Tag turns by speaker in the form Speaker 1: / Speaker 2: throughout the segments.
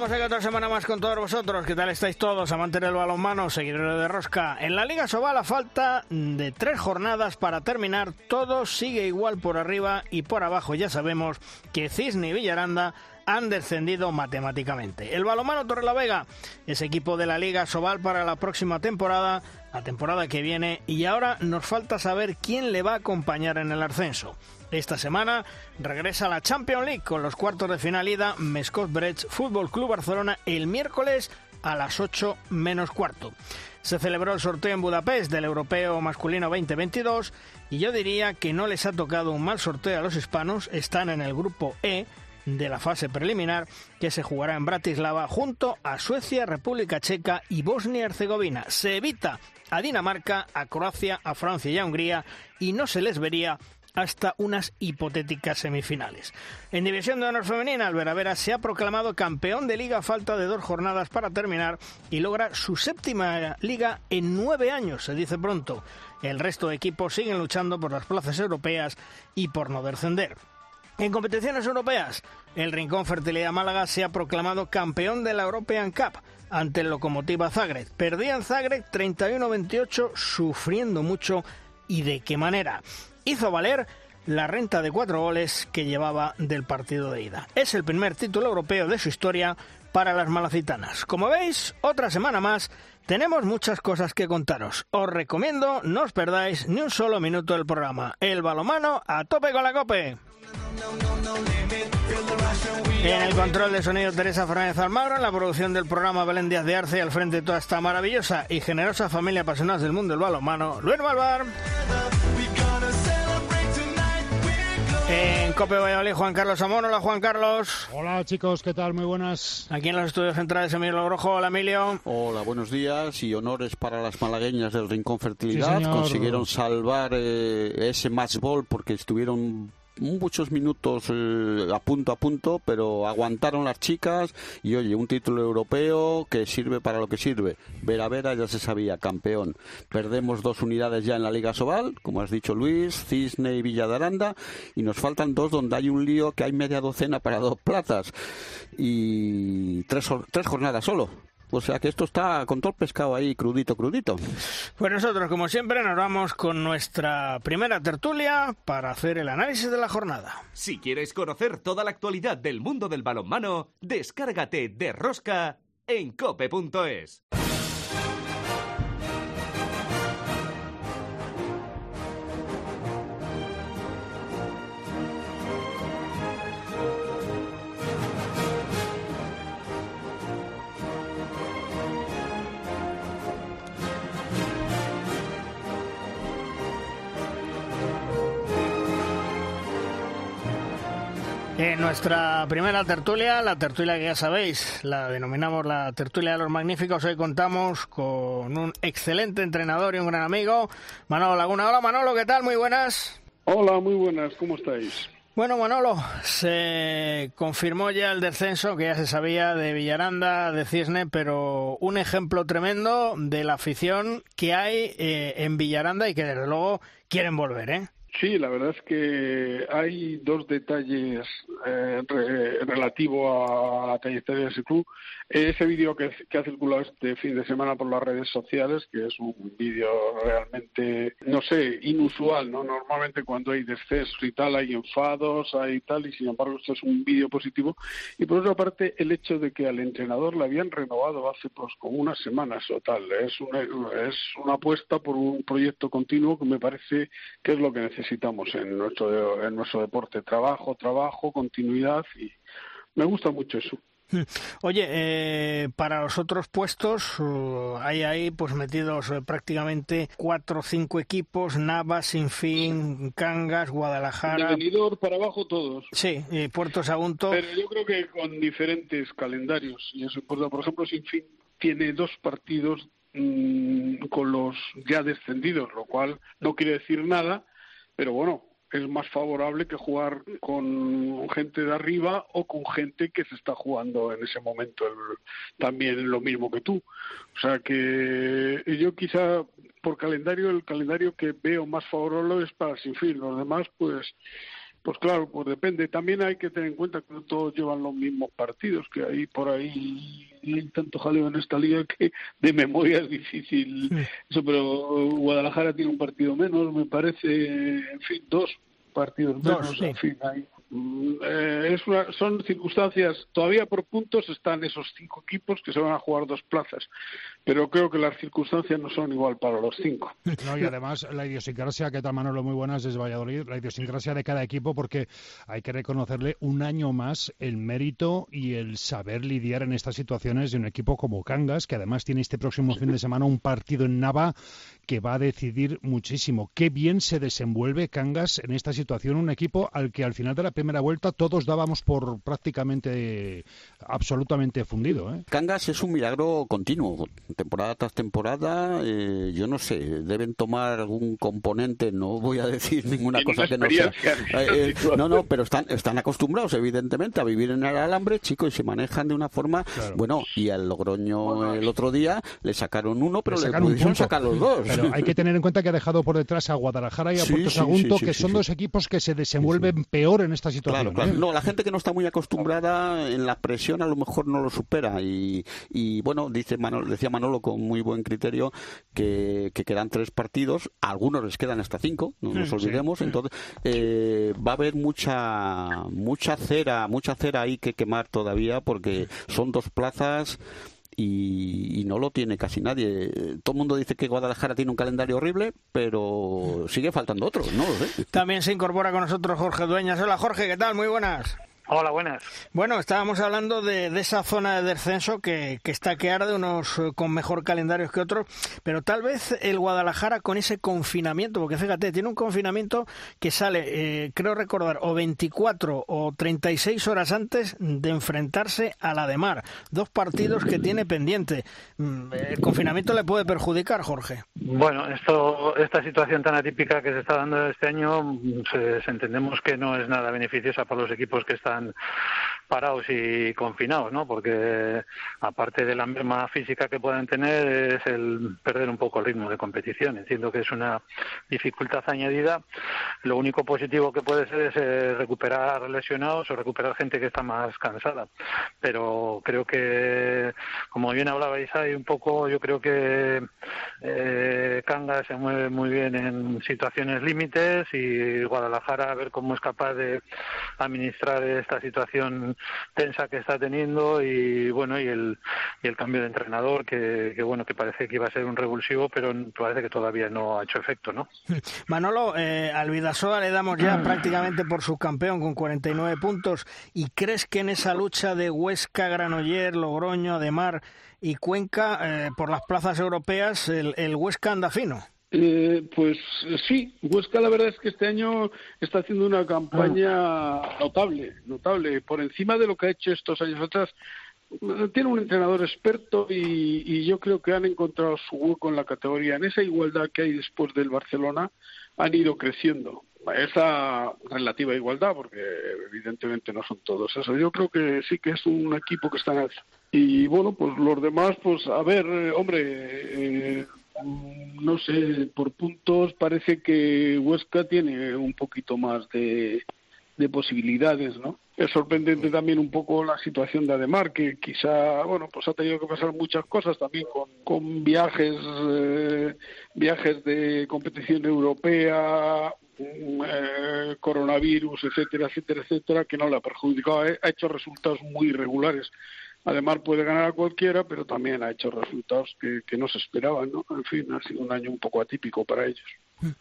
Speaker 1: Estamos aquí otra semana más con todos vosotros. ¿Qué tal estáis todos, amantes del balonmano, seguidores de Rosca? En la Liga Sobal, a falta de tres jornadas para terminar, todo sigue igual por arriba y por abajo. Ya sabemos que Cisne y Villaranda han descendido matemáticamente. El balonmano Torrelavega es equipo de la Liga Sobal para la próxima temporada, la temporada que viene, y ahora nos falta saber quién le va a acompañar en el ascenso. Esta semana regresa la Champions League con los cuartos de final ida Mescot Brech Fútbol Club Barcelona el miércoles a las 8 menos cuarto. Se celebró el sorteo en Budapest del Europeo Masculino 2022 y yo diría que no les ha tocado un mal sorteo a los hispanos, están en el grupo E de la fase preliminar que se jugará en Bratislava junto a Suecia, República Checa y Bosnia-Herzegovina. Se evita a Dinamarca, a Croacia, a Francia y a Hungría y no se les vería hasta unas hipotéticas semifinales. En División de Honor Femenina, Alveravera se ha proclamado campeón de liga a falta de dos jornadas para terminar y logra su séptima liga en nueve años, se dice pronto. El resto de equipos siguen luchando por las plazas europeas y por no descender. En competiciones europeas, el Rincón Fertilidad Málaga se ha proclamado campeón de la European Cup ante el Locomotiva Zagreb. Perdía en Zagreb 31-28, sufriendo mucho y de qué manera hizo valer la renta de cuatro goles que llevaba del partido de ida. Es el primer título europeo de su historia para las malacitanas. Como veis, otra semana más tenemos muchas cosas que contaros. Os recomiendo no os perdáis ni un solo minuto del programa. El balomano a tope con la cope. En el control de sonido Teresa Fernández Almagro, en la producción del programa Belén Díaz de Arce al frente de toda esta maravillosa y generosa familia apasionada del mundo del balonmano, Luis Malvar. En Cope Valladolid, Juan Carlos Amón. Hola, Juan Carlos.
Speaker 2: Hola, chicos, ¿qué tal? Muy buenas.
Speaker 1: Aquí en los estudios centrales, Emilio Logrojo. Hola, Emilio.
Speaker 3: Hola, buenos días y honores para las malagueñas del Rincón Fertilidad. Consiguieron salvar eh, ese match ball porque estuvieron muchos minutos eh, a punto a punto, pero aguantaron las chicas y oye, un título europeo que sirve para lo que sirve. Vera Vera ya se sabía, campeón. Perdemos dos unidades ya en la Liga Sobal, como has dicho Luis, Cisne y Villa de Aranda, y nos faltan dos donde hay un lío que hay media docena para dos plazas y tres, tres jornadas solo. O sea que esto está con todo el pescado ahí crudito, crudito.
Speaker 1: Pues nosotros, como siempre, nos vamos con nuestra primera tertulia para hacer el análisis de la jornada.
Speaker 4: Si quieres conocer toda la actualidad del mundo del balonmano, descárgate de Rosca en cope.es.
Speaker 1: En nuestra primera tertulia, la tertulia que ya sabéis, la denominamos la tertulia de los magníficos, hoy contamos con un excelente entrenador y un gran amigo, Manolo Laguna. Hola Manolo, ¿qué tal? Muy buenas.
Speaker 5: Hola, muy buenas, ¿cómo estáis?
Speaker 1: Bueno, Manolo, se confirmó ya el descenso que ya se sabía de Villaranda, de Cisne, pero un ejemplo tremendo de la afición que hay eh, en Villaranda y que desde luego quieren volver, ¿eh?
Speaker 5: Sí, la verdad es que hay dos detalles eh, relativo a la trayectoria de ese club. Ese vídeo que, ha circulado este fin de semana por las redes sociales, que es un vídeo realmente, no sé, inusual, ¿no? Normalmente cuando hay descensos y tal hay enfados, hay tal, y sin embargo esto es un vídeo positivo. Y por otra parte, el hecho de que al entrenador le habían renovado hace pues como unas semanas o tal. Es una, es una apuesta por un proyecto continuo que me parece que es lo que necesitamos en nuestro, en nuestro deporte. Trabajo, trabajo, continuidad y me gusta mucho eso.
Speaker 1: Oye, eh, para los otros puestos uh, hay ahí pues metidos eh, prácticamente cuatro o cinco equipos, Nava, Sinfín, Cangas, Guadalajara.
Speaker 5: De para abajo todos.
Speaker 1: Sí, y Puerto Sagunto.
Speaker 5: Pero yo creo que con diferentes calendarios y eso Por ejemplo, Sinfín tiene dos partidos mm, con los ya descendidos, lo cual no quiere decir nada, pero bueno, es más favorable que jugar con gente de arriba o con gente que se está jugando en ese momento también lo mismo que tú. O sea que yo quizá por calendario, el calendario que veo más favorable es para Sinfín. Los demás, pues, pues claro, pues depende. También hay que tener en cuenta que no todos llevan los mismos partidos, que hay por ahí hay tanto jaleo en esta liga que de memoria es difícil. Eso, pero Guadalajara tiene un partido menos, me parece, en fin, dos partidos menos, en fin, hay eh, es son circunstancias, todavía por puntos están esos cinco equipos que se van a jugar dos plazas, pero creo que las circunstancias no son igual para los cinco.
Speaker 2: Y además la idiosincrasia, que tal Manolo, muy buenas, es Valladolid, la idiosincrasia de cada equipo, porque hay que reconocerle un año más el mérito y el saber lidiar en estas situaciones de un equipo como Cangas, que además tiene este próximo fin de semana un partido en Nava que va a decidir muchísimo. Qué bien se desenvuelve Cangas en esta situación, un equipo al que al final de la primera vuelta todos dábamos por prácticamente absolutamente fundido. ¿eh?
Speaker 3: Cangas es un milagro continuo, temporada tras temporada. Eh, yo no sé, deben tomar algún componente, no voy a decir ninguna cosa que no sea. Eh, no, no, pero están, están acostumbrados, evidentemente, a vivir en el alambre, chicos, y se manejan de una forma. Bueno, y al Logroño el otro día le sacaron uno, pero le, pudieron sacar los dos.
Speaker 2: Pero hay que tener en cuenta que ha dejado por detrás a Guadalajara y a Puerto Sagunto, que son dos equipos que se desenvuelven peor en esta situación.
Speaker 3: Claro, ¿eh? No, la gente que no está muy acostumbrada en la presión a lo mejor no lo supera. Y, y bueno, dice decía Manolo con muy buen criterio que, quedan tres partidos, algunos les quedan hasta cinco, no nos olvidemos. Entonces, eh, va a haber mucha, mucha cera, mucha cera ahí que quemar todavía porque son dos plazas y, no lo tiene casi nadie. Todo el mundo dice que Guadalajara tiene un calendario horrible, pero sigue faltando otro, no
Speaker 1: También se incorpora con nosotros Jorge Dueñas. Hola Jorge, ¿qué tal? Muy buenas.
Speaker 6: Hola, buenas.
Speaker 1: Bueno, estábamos hablando de, esa zona de descenso que, está que arde, unos eh, con mejor calendarios que otros, pero tal vez el Guadalajara con ese confinamiento, porque fíjate, tiene un confinamiento que sale, eh, creo recordar, o 24 o 36 horas antes de enfrentarse a la de Mar. Dos partidos que tiene pendiente. Mm, ¿El confinamiento le puede perjudicar, Jorge?
Speaker 6: Bueno, esto, esta situación tan atípica que se está dando este año, mm, entendemos que no es nada beneficiosa para los equipos que están and parados y confinados, ¿no? Porque aparte de la misma física que puedan tener es el perder un poco el ritmo de competición. Entiendo que es una dificultad añadida. Lo único positivo que puede ser es eh, recuperar lesionados o recuperar gente que está más cansada. Pero creo que, como bien hablabais ahí un poco, yo creo que eh, Kanga se mueve muy bien en situaciones límites y Guadalajara a ver cómo es capaz de administrar esta situación tensa que está teniendo y bueno y el, y el cambio de entrenador que, bueno que parece que iba a ser un revulsivo pero parece que todavía no ha hecho efecto no
Speaker 1: Manolo eh, al Vidasoa le damos ya prácticamente por subcampeón con 49 puntos. Y crees que en esa lucha de Huesca Granoller Logroño Ademar y Cuenca eh, por las plazas europeas el, el Huesca anda fino
Speaker 5: eh, pues sí, Huesca la verdad es que este año está haciendo una campaña notable, notable, por encima de lo que ha hecho estos años atrás. Tiene un entrenador experto y, yo creo que han encontrado su hueco en la categoría. En esa igualdad que hay después del Barcelona han ido creciendo. Esa relativa igualdad, porque evidentemente no son todos eso. Yo creo que sí que es un equipo que está en alza. Y bueno, pues los demás, pues a ver, eh, hombre, eh, no sé, por puntos parece que Huesca tiene un poquito más de, posibilidades, ¿no? Es sorprendente también un poco la situación de Ademar, que quizá, bueno, pues ha tenido que pasar muchas cosas también con, con viajes, eh, viajes de competición europea, mm, eh, coronavirus, etcétera, etcétera, etcétera, que no le ha perjudicado. Ha hecho resultados muy irregulares. Además puede ganar a cualquiera, pero también ha hecho resultados que, no se esperaban, ¿no? En fin, ha sido un año un poco atípico para ellos.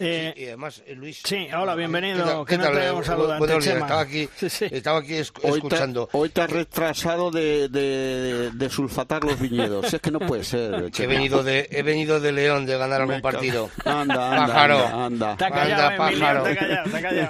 Speaker 7: Eh, y además, eh, Luis.
Speaker 1: Sí, hola, bienvenido. ¿Qué tal? Que días,
Speaker 7: estaba aquí, estaba aquí escuchando.
Speaker 3: Hoy te, has retrasado de, de, de, sulfatar los viñedos. es que no puede ser.
Speaker 7: he venido de he venido de León de ganar algún partido.
Speaker 3: Anda, anda, pájaro. anda.
Speaker 1: anda, pájaro.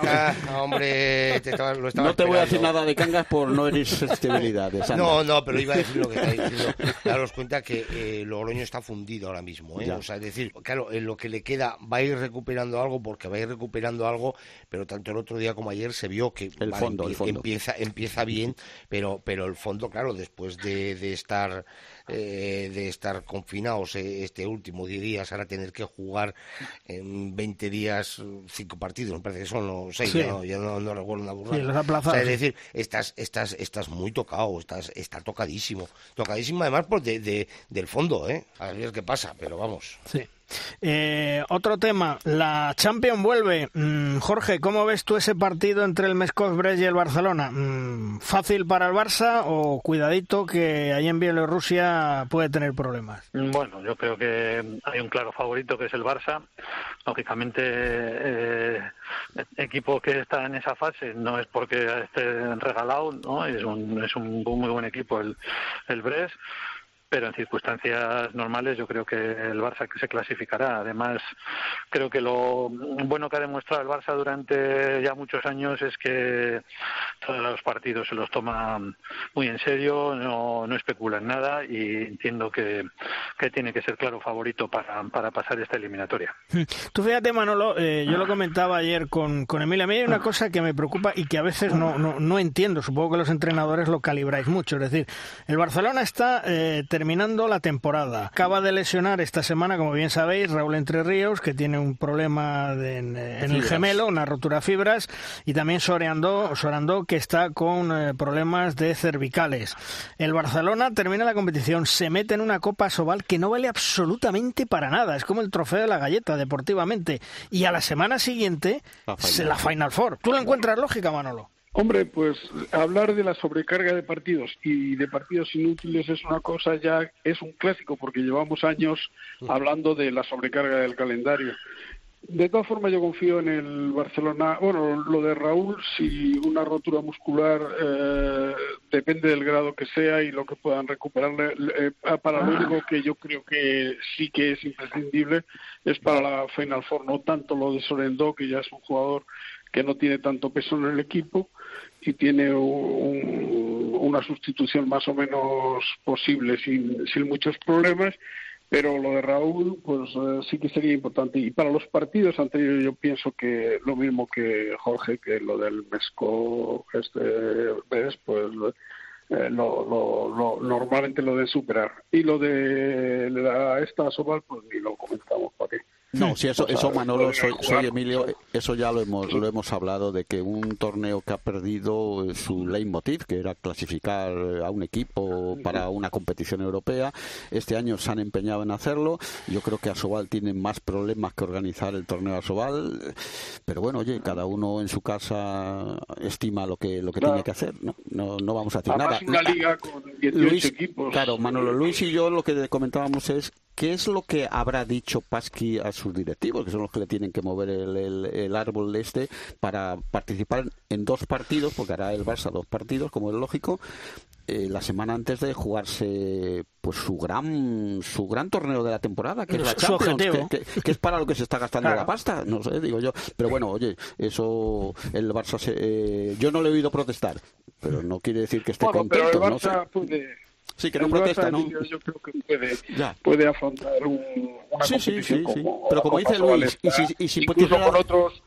Speaker 7: Ah, hombre, te lo estaba
Speaker 3: No te voy a decir nada de cangas por no herir sensibilidades.
Speaker 7: No, no, pero iba a decir lo que está diciendo. Daros cuenta que eh, Logroño está fundido ahora mismo. ¿eh? O sea, es decir, claro, en lo que le queda va a ir recuperando algo porque va a ir recuperando algo, pero tanto el otro día como ayer se vio que
Speaker 3: el, fondo,
Speaker 7: empieza, empieza bien, pero, pero el fondo, claro, después de, de estar eh, de estar confinados eh, este último 10 días, ahora tener que jugar en 20 días cinco partidos, me parece que son los seis, ya, no, no, recuerdo una burrada. es decir, estás, estás, estás muy tocado, estás, está tocadísimo, tocadísimo además por de, del fondo, ¿eh? A ver qué pasa, pero vamos.
Speaker 1: Sí. Eh, otro tema, la Champions vuelve. Mm, Jorge, ¿cómo ves tú ese partido entre el Mescos Brest y el Barcelona? Mm, ¿Fácil para el Barça o cuidadito que ahí en Bielorrusia puede tener problemas?
Speaker 6: Bueno, yo creo que hay un claro favorito que es el Barça. Lógicamente, eh, equipo que está en esa fase no es porque esté regalado, ¿no? Es un, es un muy buen equipo el, el pero en circunstancias normales yo creo que el Barça se clasificará. Además, creo que lo bueno que ha demostrado el Barça durante ya muchos años es que todos los partidos se los toma muy en serio, no, no especula en nada y entiendo que, que tiene que ser claro favorito para, para pasar esta eliminatoria.
Speaker 1: Tú fíjate, Manolo, eh, yo lo comentaba ayer con, con Emilia. A mí hay una cosa que me preocupa y que a veces no, no, no entiendo. Supongo que los entrenadores lo calibráis mucho. Es decir, el Barcelona está eh, la temporada. Acaba de lesionar esta semana, como bien sabéis, Raúl Entre Ríos, que tiene un problema en, el gemelo, una rotura de fibras, y también Soreando, Sorando, que está con eh, problemas de cervicales. El Barcelona termina la competición, se mete en una Copa Sobal que no vale absolutamente para nada. Es como el trofeo de la galleta, deportivamente. Y a la semana siguiente, la la Final Four. ¿Tú lo encuentras lógica, Manolo?
Speaker 5: Hombre, pues hablar de la sobrecarga de partidos y de partidos inútiles es una cosa ya, es un clásico porque llevamos años hablando de la sobrecarga del calendario. De todas formas, yo confío en el Barcelona. Bueno, lo de Raúl, si una rotura muscular eh, depende del grado que sea y lo que puedan recuperarle. Eh, para lo único que yo creo que sí que es imprescindible es para la Final Four, no tanto lo de Sorendo, que ya es un jugador que no tiene tanto peso en el equipo y tiene una sustitución más o menos posible sin, sin muchos problemas pero lo de Raúl pues eh, sí que sería importante. Y para los partidos anteriores yo pienso que lo mismo que Jorge que lo del Mesco este pues eh, lo, lo, normalmente lo de superar. Y lo de la, esta Sobal pues ni lo comentamos para qué
Speaker 3: no, si eso, eso Manolo, soy, Emilio, eso ya lo hemos, lo hemos hablado, de que un torneo que ha perdido su leitmotiv, que era clasificar a un equipo para una competición europea, este año se han empeñado en hacerlo, yo creo que Asobal tiene más problemas que organizar el torneo Asobal, pero bueno, oye, cada uno en su casa estima lo que, lo que tiene que hacer, ¿no? No, vamos a decir nada.
Speaker 5: Una liga con 18 equipos.
Speaker 3: Claro, Manolo, Luis y yo lo que comentábamos es ¿Qué es lo que habrá dicho Pasqui a sus directivos, que son los que le tienen que mover el, el, árbol este, para participar en dos partidos, porque hará el Barça dos partidos, como es lógico, eh, la semana antes de jugarse pues su gran su gran torneo de la temporada que es la Champions que, es para lo que se está gastando la pasta no sé digo yo. Pero bueno oye eso el Barça se, eh, yo no le he oído protestar pero no quiere decir que esté contento
Speaker 5: pero el Barça puede
Speaker 3: Sí, que no protesta, ¿no?
Speaker 5: Yo, creo que puede, puede afrontar un, una sí, competición sí, sí, como
Speaker 3: Pero como dice Luis, y si, y si
Speaker 5: incluso con otros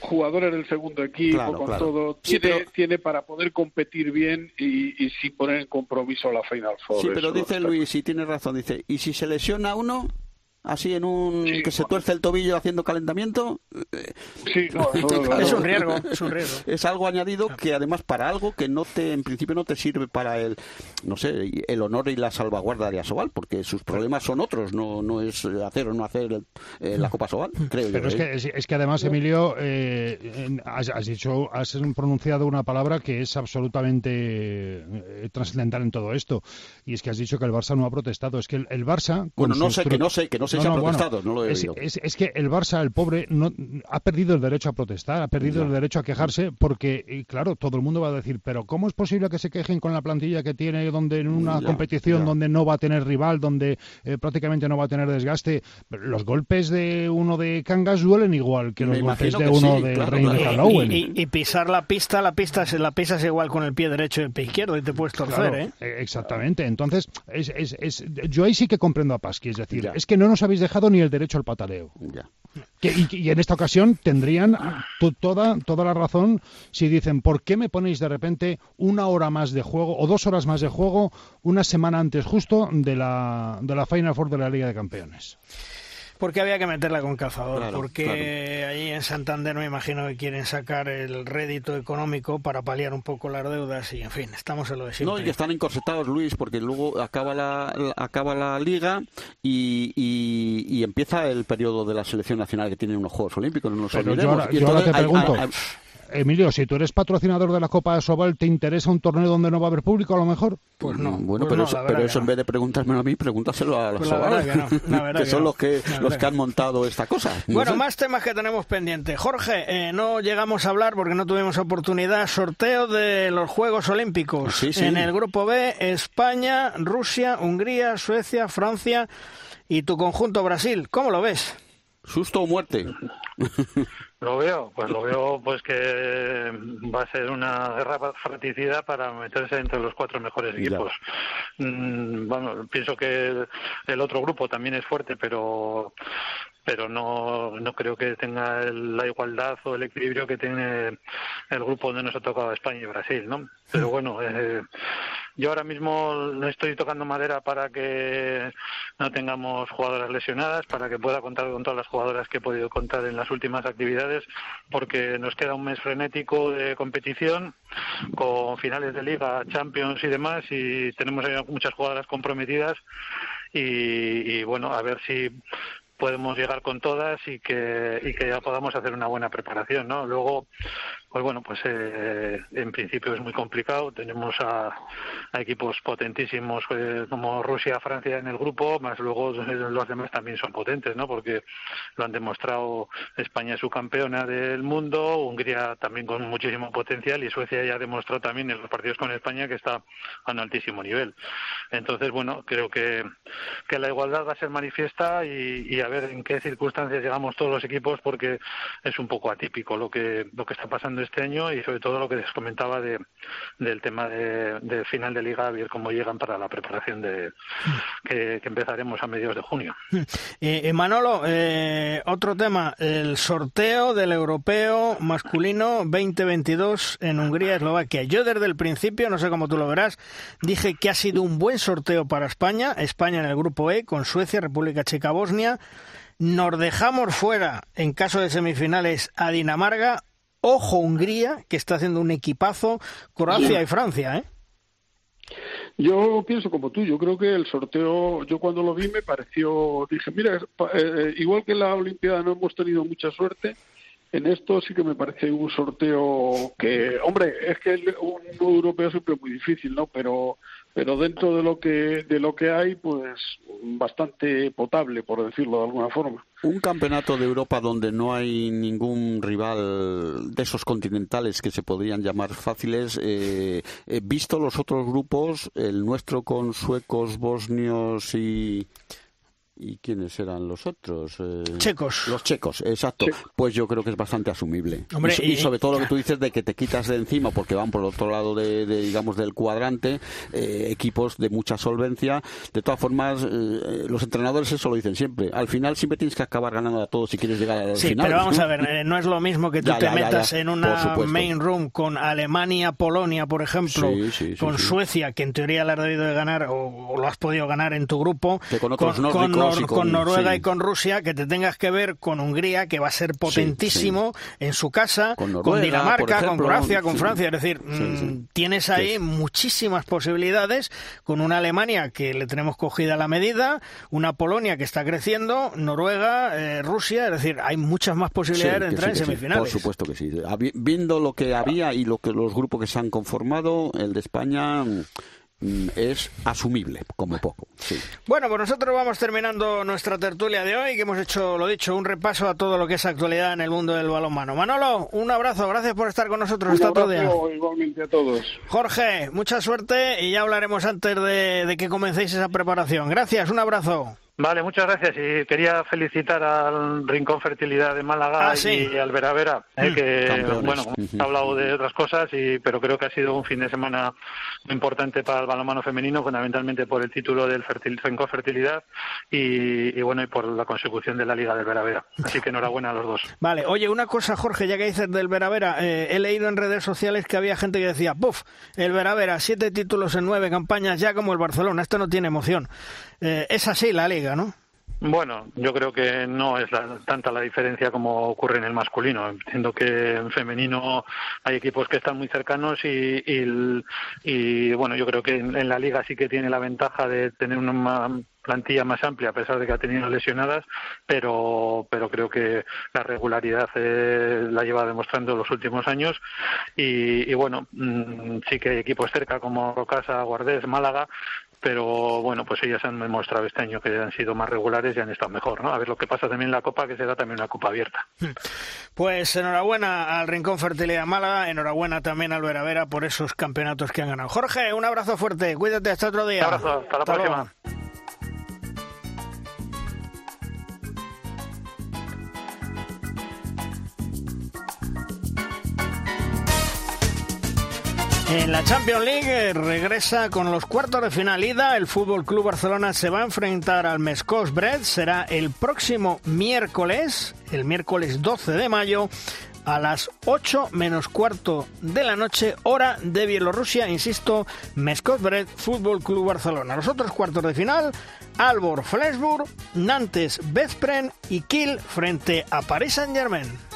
Speaker 5: jugadores del segundo equipo, con todo, tiene, tiene para poder competir bien y, y sin poner en compromiso la Final Four.
Speaker 3: Sí, pero dice Luis, y tiene razón, dice, y si se lesiona uno, así en un que se tuerce el tobillo haciendo calentamiento
Speaker 5: sí,
Speaker 1: es un riesgo es un riesgo.
Speaker 3: es algo añadido que además para algo que no te en principio no te sirve para el no sé el honor y la salvaguarda de Asobal porque sus problemas son otros no no es hacer o no hacer eh, la Copa Asobal creo
Speaker 2: pero
Speaker 3: es,
Speaker 2: que, es, que además Emilio eh, has, dicho has pronunciado una palabra que es absolutamente eh, trascendental en todo esto y es que has dicho que el Barça no ha protestado. Es que el, Barça
Speaker 3: bueno no sé que no sé que no sé si ha protestado, no lo he
Speaker 2: es, Es, que el Barça, el pobre, no ha perdido el derecho a protestar, ha perdido el derecho a quejarse, porque, claro, todo el mundo va a decir, pero ¿cómo es posible que se quejen con la plantilla que tiene, donde en una competición donde no va a tener rival, donde eh, prácticamente no va a tener desgaste? Los golpes de uno de Cangas duelen igual que los golpes de uno de Rey
Speaker 1: de y, pisar la pista, la pista se la pisas igual con el pie derecho y el pie izquierdo y te puedes torcer, ¿eh?
Speaker 2: ¿eh? Exactamente. Entonces, es, es, es, yo ahí sí que comprendo a Pasqui, es decir, es que no nos habéis dejado ni el derecho al pataleo. y, en esta ocasión tendrían toda, toda la razón si dicen, ¿por qué me ponéis de repente una hora más de juego o dos horas más de juego una semana antes justo de la, de la Final Four de la Liga de Campeones?
Speaker 1: Porque había que meterla con calzador, porque ahí en Santander me imagino que quieren sacar el rédito económico para paliar un poco las deudas y en fin, estamos en lo de siempre.
Speaker 3: No, y que están encorsetados, Luis, porque luego acaba la, acaba la liga y, y, empieza el periodo de la selección nacional que tiene unos Juegos Olímpicos, no nos olvidemos.
Speaker 2: Yo ahora, te pregunto, Emilio, si tú eres patrocinador de la Copa de Sobal, ¿te interesa un torneo donde no va a haber público a lo mejor?
Speaker 1: Pues no.
Speaker 3: Mm, bueno,
Speaker 1: pues
Speaker 3: pero, eso, pero eso en vez de preguntármelo a mí, pregúntaselo a
Speaker 1: pues
Speaker 3: la Sobal, que, son los que los que han montado esta cosa.
Speaker 1: bueno, más temas que tenemos pendientes. Jorge, eh, no llegamos a hablar porque no tuvimos oportunidad. Sorteo de los Juegos Olímpicos. En el grupo B, España, Rusia, Hungría, Suecia, Francia y tu conjunto Brasil. ¿Cómo lo ves?
Speaker 3: ¿Susto o muerte?
Speaker 6: Lo veo, pues lo veo pues que va a ser una guerra fratricida para meterse entre los cuatro mejores equipos. Mm, bueno, pienso que el otro grupo también es fuerte, pero pero no, no creo que tenga la igualdad o el equilibrio que tiene el grupo donde nos ha tocado España y Brasil, ¿no? Pero bueno, eh, yo ahora mismo no estoy tocando madera para que no tengamos jugadoras lesionadas, para que pueda contar con todas las jugadoras que he podido contar en las últimas actividades, porque nos queda un mes frenético de competición con finales de liga, Champions y demás, y tenemos muchas jugadoras comprometidas. Y, y, bueno, a ver si podemos llegar con todas y que, y que ya podamos hacer una buena preparación, ¿no? Luego, pues bueno, pues eh, en principio es muy complicado. Tenemos a, equipos potentísimos eh, como Rusia, Francia en el grupo, más luego los demás también son potentes, ¿no? Porque lo han demostrado. España es su campeona del mundo, Hungría también con muchísimo potencial y Suecia ya ha demostrado también en los partidos con España que está a un altísimo nivel. Entonces, bueno, creo que, que la igualdad va a ser manifiesta y, y a ver en qué circunstancias llegamos todos los equipos porque es un poco atípico lo que lo que está pasando este año y sobre todo lo que les comentaba de, del tema de, final de liga, a ver cómo llegan para la preparación de que, empezaremos a mediados de junio.
Speaker 1: Eh, eh, Manolo, eh, otro tema, el sorteo del europeo masculino 2022 en Hungría, Eslovaquia. Yo desde el principio, no sé cómo tú lo verás, dije que ha sido un buen sorteo para España, España en el grupo E, con Suecia, República Checa, Bosnia. Nos dejamos fuera, en caso de semifinales, a Dinamarca Ojo Hungría, que está haciendo un equipazo, Croacia y Francia, ¿eh?
Speaker 5: Yo pienso como tú, yo creo que el sorteo, yo cuando lo vi me pareció, dije, mira, eh, igual que en la Olimpiada no hemos tenido mucha suerte, en esto sí que me parece un sorteo que, hombre, es que un europeo siempre es muy difícil, ¿no? Pero pero dentro de lo que de lo que hay pues bastante potable por decirlo de alguna forma.
Speaker 3: Un campeonato de Europa donde no hay ningún rival de esos continentales que se podrían llamar fáciles eh, eh visto los otros grupos el nuestro con suecos bosnios y ¿Y quiénes eran los otros?
Speaker 1: Eh, checos.
Speaker 3: Los checos, exacto. Pues yo creo que es bastante asumible. y, sobre todo lo que tú dices de que te quitas de encima porque van por el otro lado de, digamos del cuadrante eh, equipos de mucha solvencia. De todas formas, eh, los entrenadores eso lo dicen siempre. Al final siempre tienes que acabar ganando a todos si quieres llegar al
Speaker 1: sí,
Speaker 3: final.
Speaker 1: Pero vamos a ver, no es lo mismo que tú te metas en una main room con Alemania, Polonia, por ejemplo, con Suecia, que en teoría la has debido de ganar o, lo has podido ganar en tu grupo,
Speaker 3: con otros con,
Speaker 1: con, Noruega y con Rusia, que te tengas que ver con Hungría, que va a ser potentísimo en su casa, con, Dinamarca, con Croacia, con Francia. Es decir, mm, tienes ahí muchísimas posibilidades con una Alemania que le tenemos cogida la medida, una Polonia que está creciendo, Noruega, eh, Rusia. Es decir, hay muchas más posibilidades de entrar en semifinales.
Speaker 3: Por supuesto que sí. Viendo lo que había y lo que los grupos que se han conformado, el de España es asumible, como poco.
Speaker 1: Bueno, pues nosotros vamos terminando nuestra tertulia de hoy, que hemos hecho, lo dicho, un repaso a todo lo que es actualidad en el mundo del balonmano. Manolo, un abrazo, gracias por estar con nosotros
Speaker 5: esta tarde. igualmente a todos.
Speaker 1: Jorge, mucha suerte y ya hablaremos antes de, de que comencéis esa preparación. Gracias, un abrazo.
Speaker 6: Vale, muchas gracias. Y quería felicitar al Rincón Fertilidad de Málaga ah, y al Veravera, eh, mm. que, bueno, ha hablado de otras cosas, y, pero creo que ha sido un fin de semana muy importante para el balonmano femenino, fundamentalmente por el título del Rincón Fertilidad y, bueno, y por la consecución de la Liga del Veravera. Así que enhorabuena a los dos.
Speaker 1: Vale, oye, una cosa, Jorge, ya que dices del Veravera, eh, he leído en redes sociales que había gente que decía, ¡puf! El Veravera, siete títulos en nueve campañas ya como el Barcelona, esto no tiene emoción. Eh, es así la liga, ¿no?
Speaker 6: Bueno, yo creo que no es tanta la diferencia como ocurre en el masculino. Entiendo que en femenino hay equipos que están muy cercanos y, y, bueno, yo creo que en, la liga sí que tiene la ventaja de tener una plantilla más amplia a pesar de que ha tenido lesionadas, pero, pero creo que la regularidad eh, la lleva demostrando los últimos años y, y bueno, mm, sí que hay equipos cerca como Rocasa, Guardés, Málaga, pero bueno, pues ellas han demostrado este año que han sido más regulares y han estado mejor, ¿no? A ver lo que pasa también en la Copa, que será también una Copa abierta.
Speaker 1: Pues enhorabuena al Rincón Fertilidad Málaga, enhorabuena también al Veravera por esos campeonatos que han ganado. Jorge, un abrazo fuerte, cuídate hasta otro día.
Speaker 6: Un abrazo, hasta la próxima.
Speaker 1: En la Champions League eh, regresa con los cuartos de final ida. El Fútbol Club Barcelona se va a enfrentar al Mescos Bred. Será el próximo miércoles, el miércoles 12 de mayo, a las 8 menos cuarto de la noche, hora de Bielorrusia. Insisto, Mescos Bred, Fútbol Club Barcelona. Los otros cuartos de final, Albor Flensburg, Nantes Bezpren y Kiel frente a Paris Saint-Germain.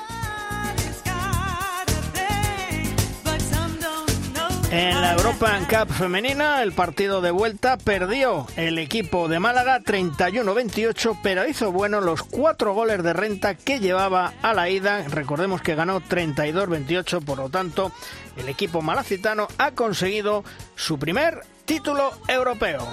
Speaker 1: En la Europa Cup femenina, el partido de vuelta perdió el equipo de Málaga 31-28, pero hizo bueno los cuatro goles de renta que llevaba a la ida. Recordemos que ganó 32-28, por lo tanto, el equipo malacitano ha conseguido su primer título europeo.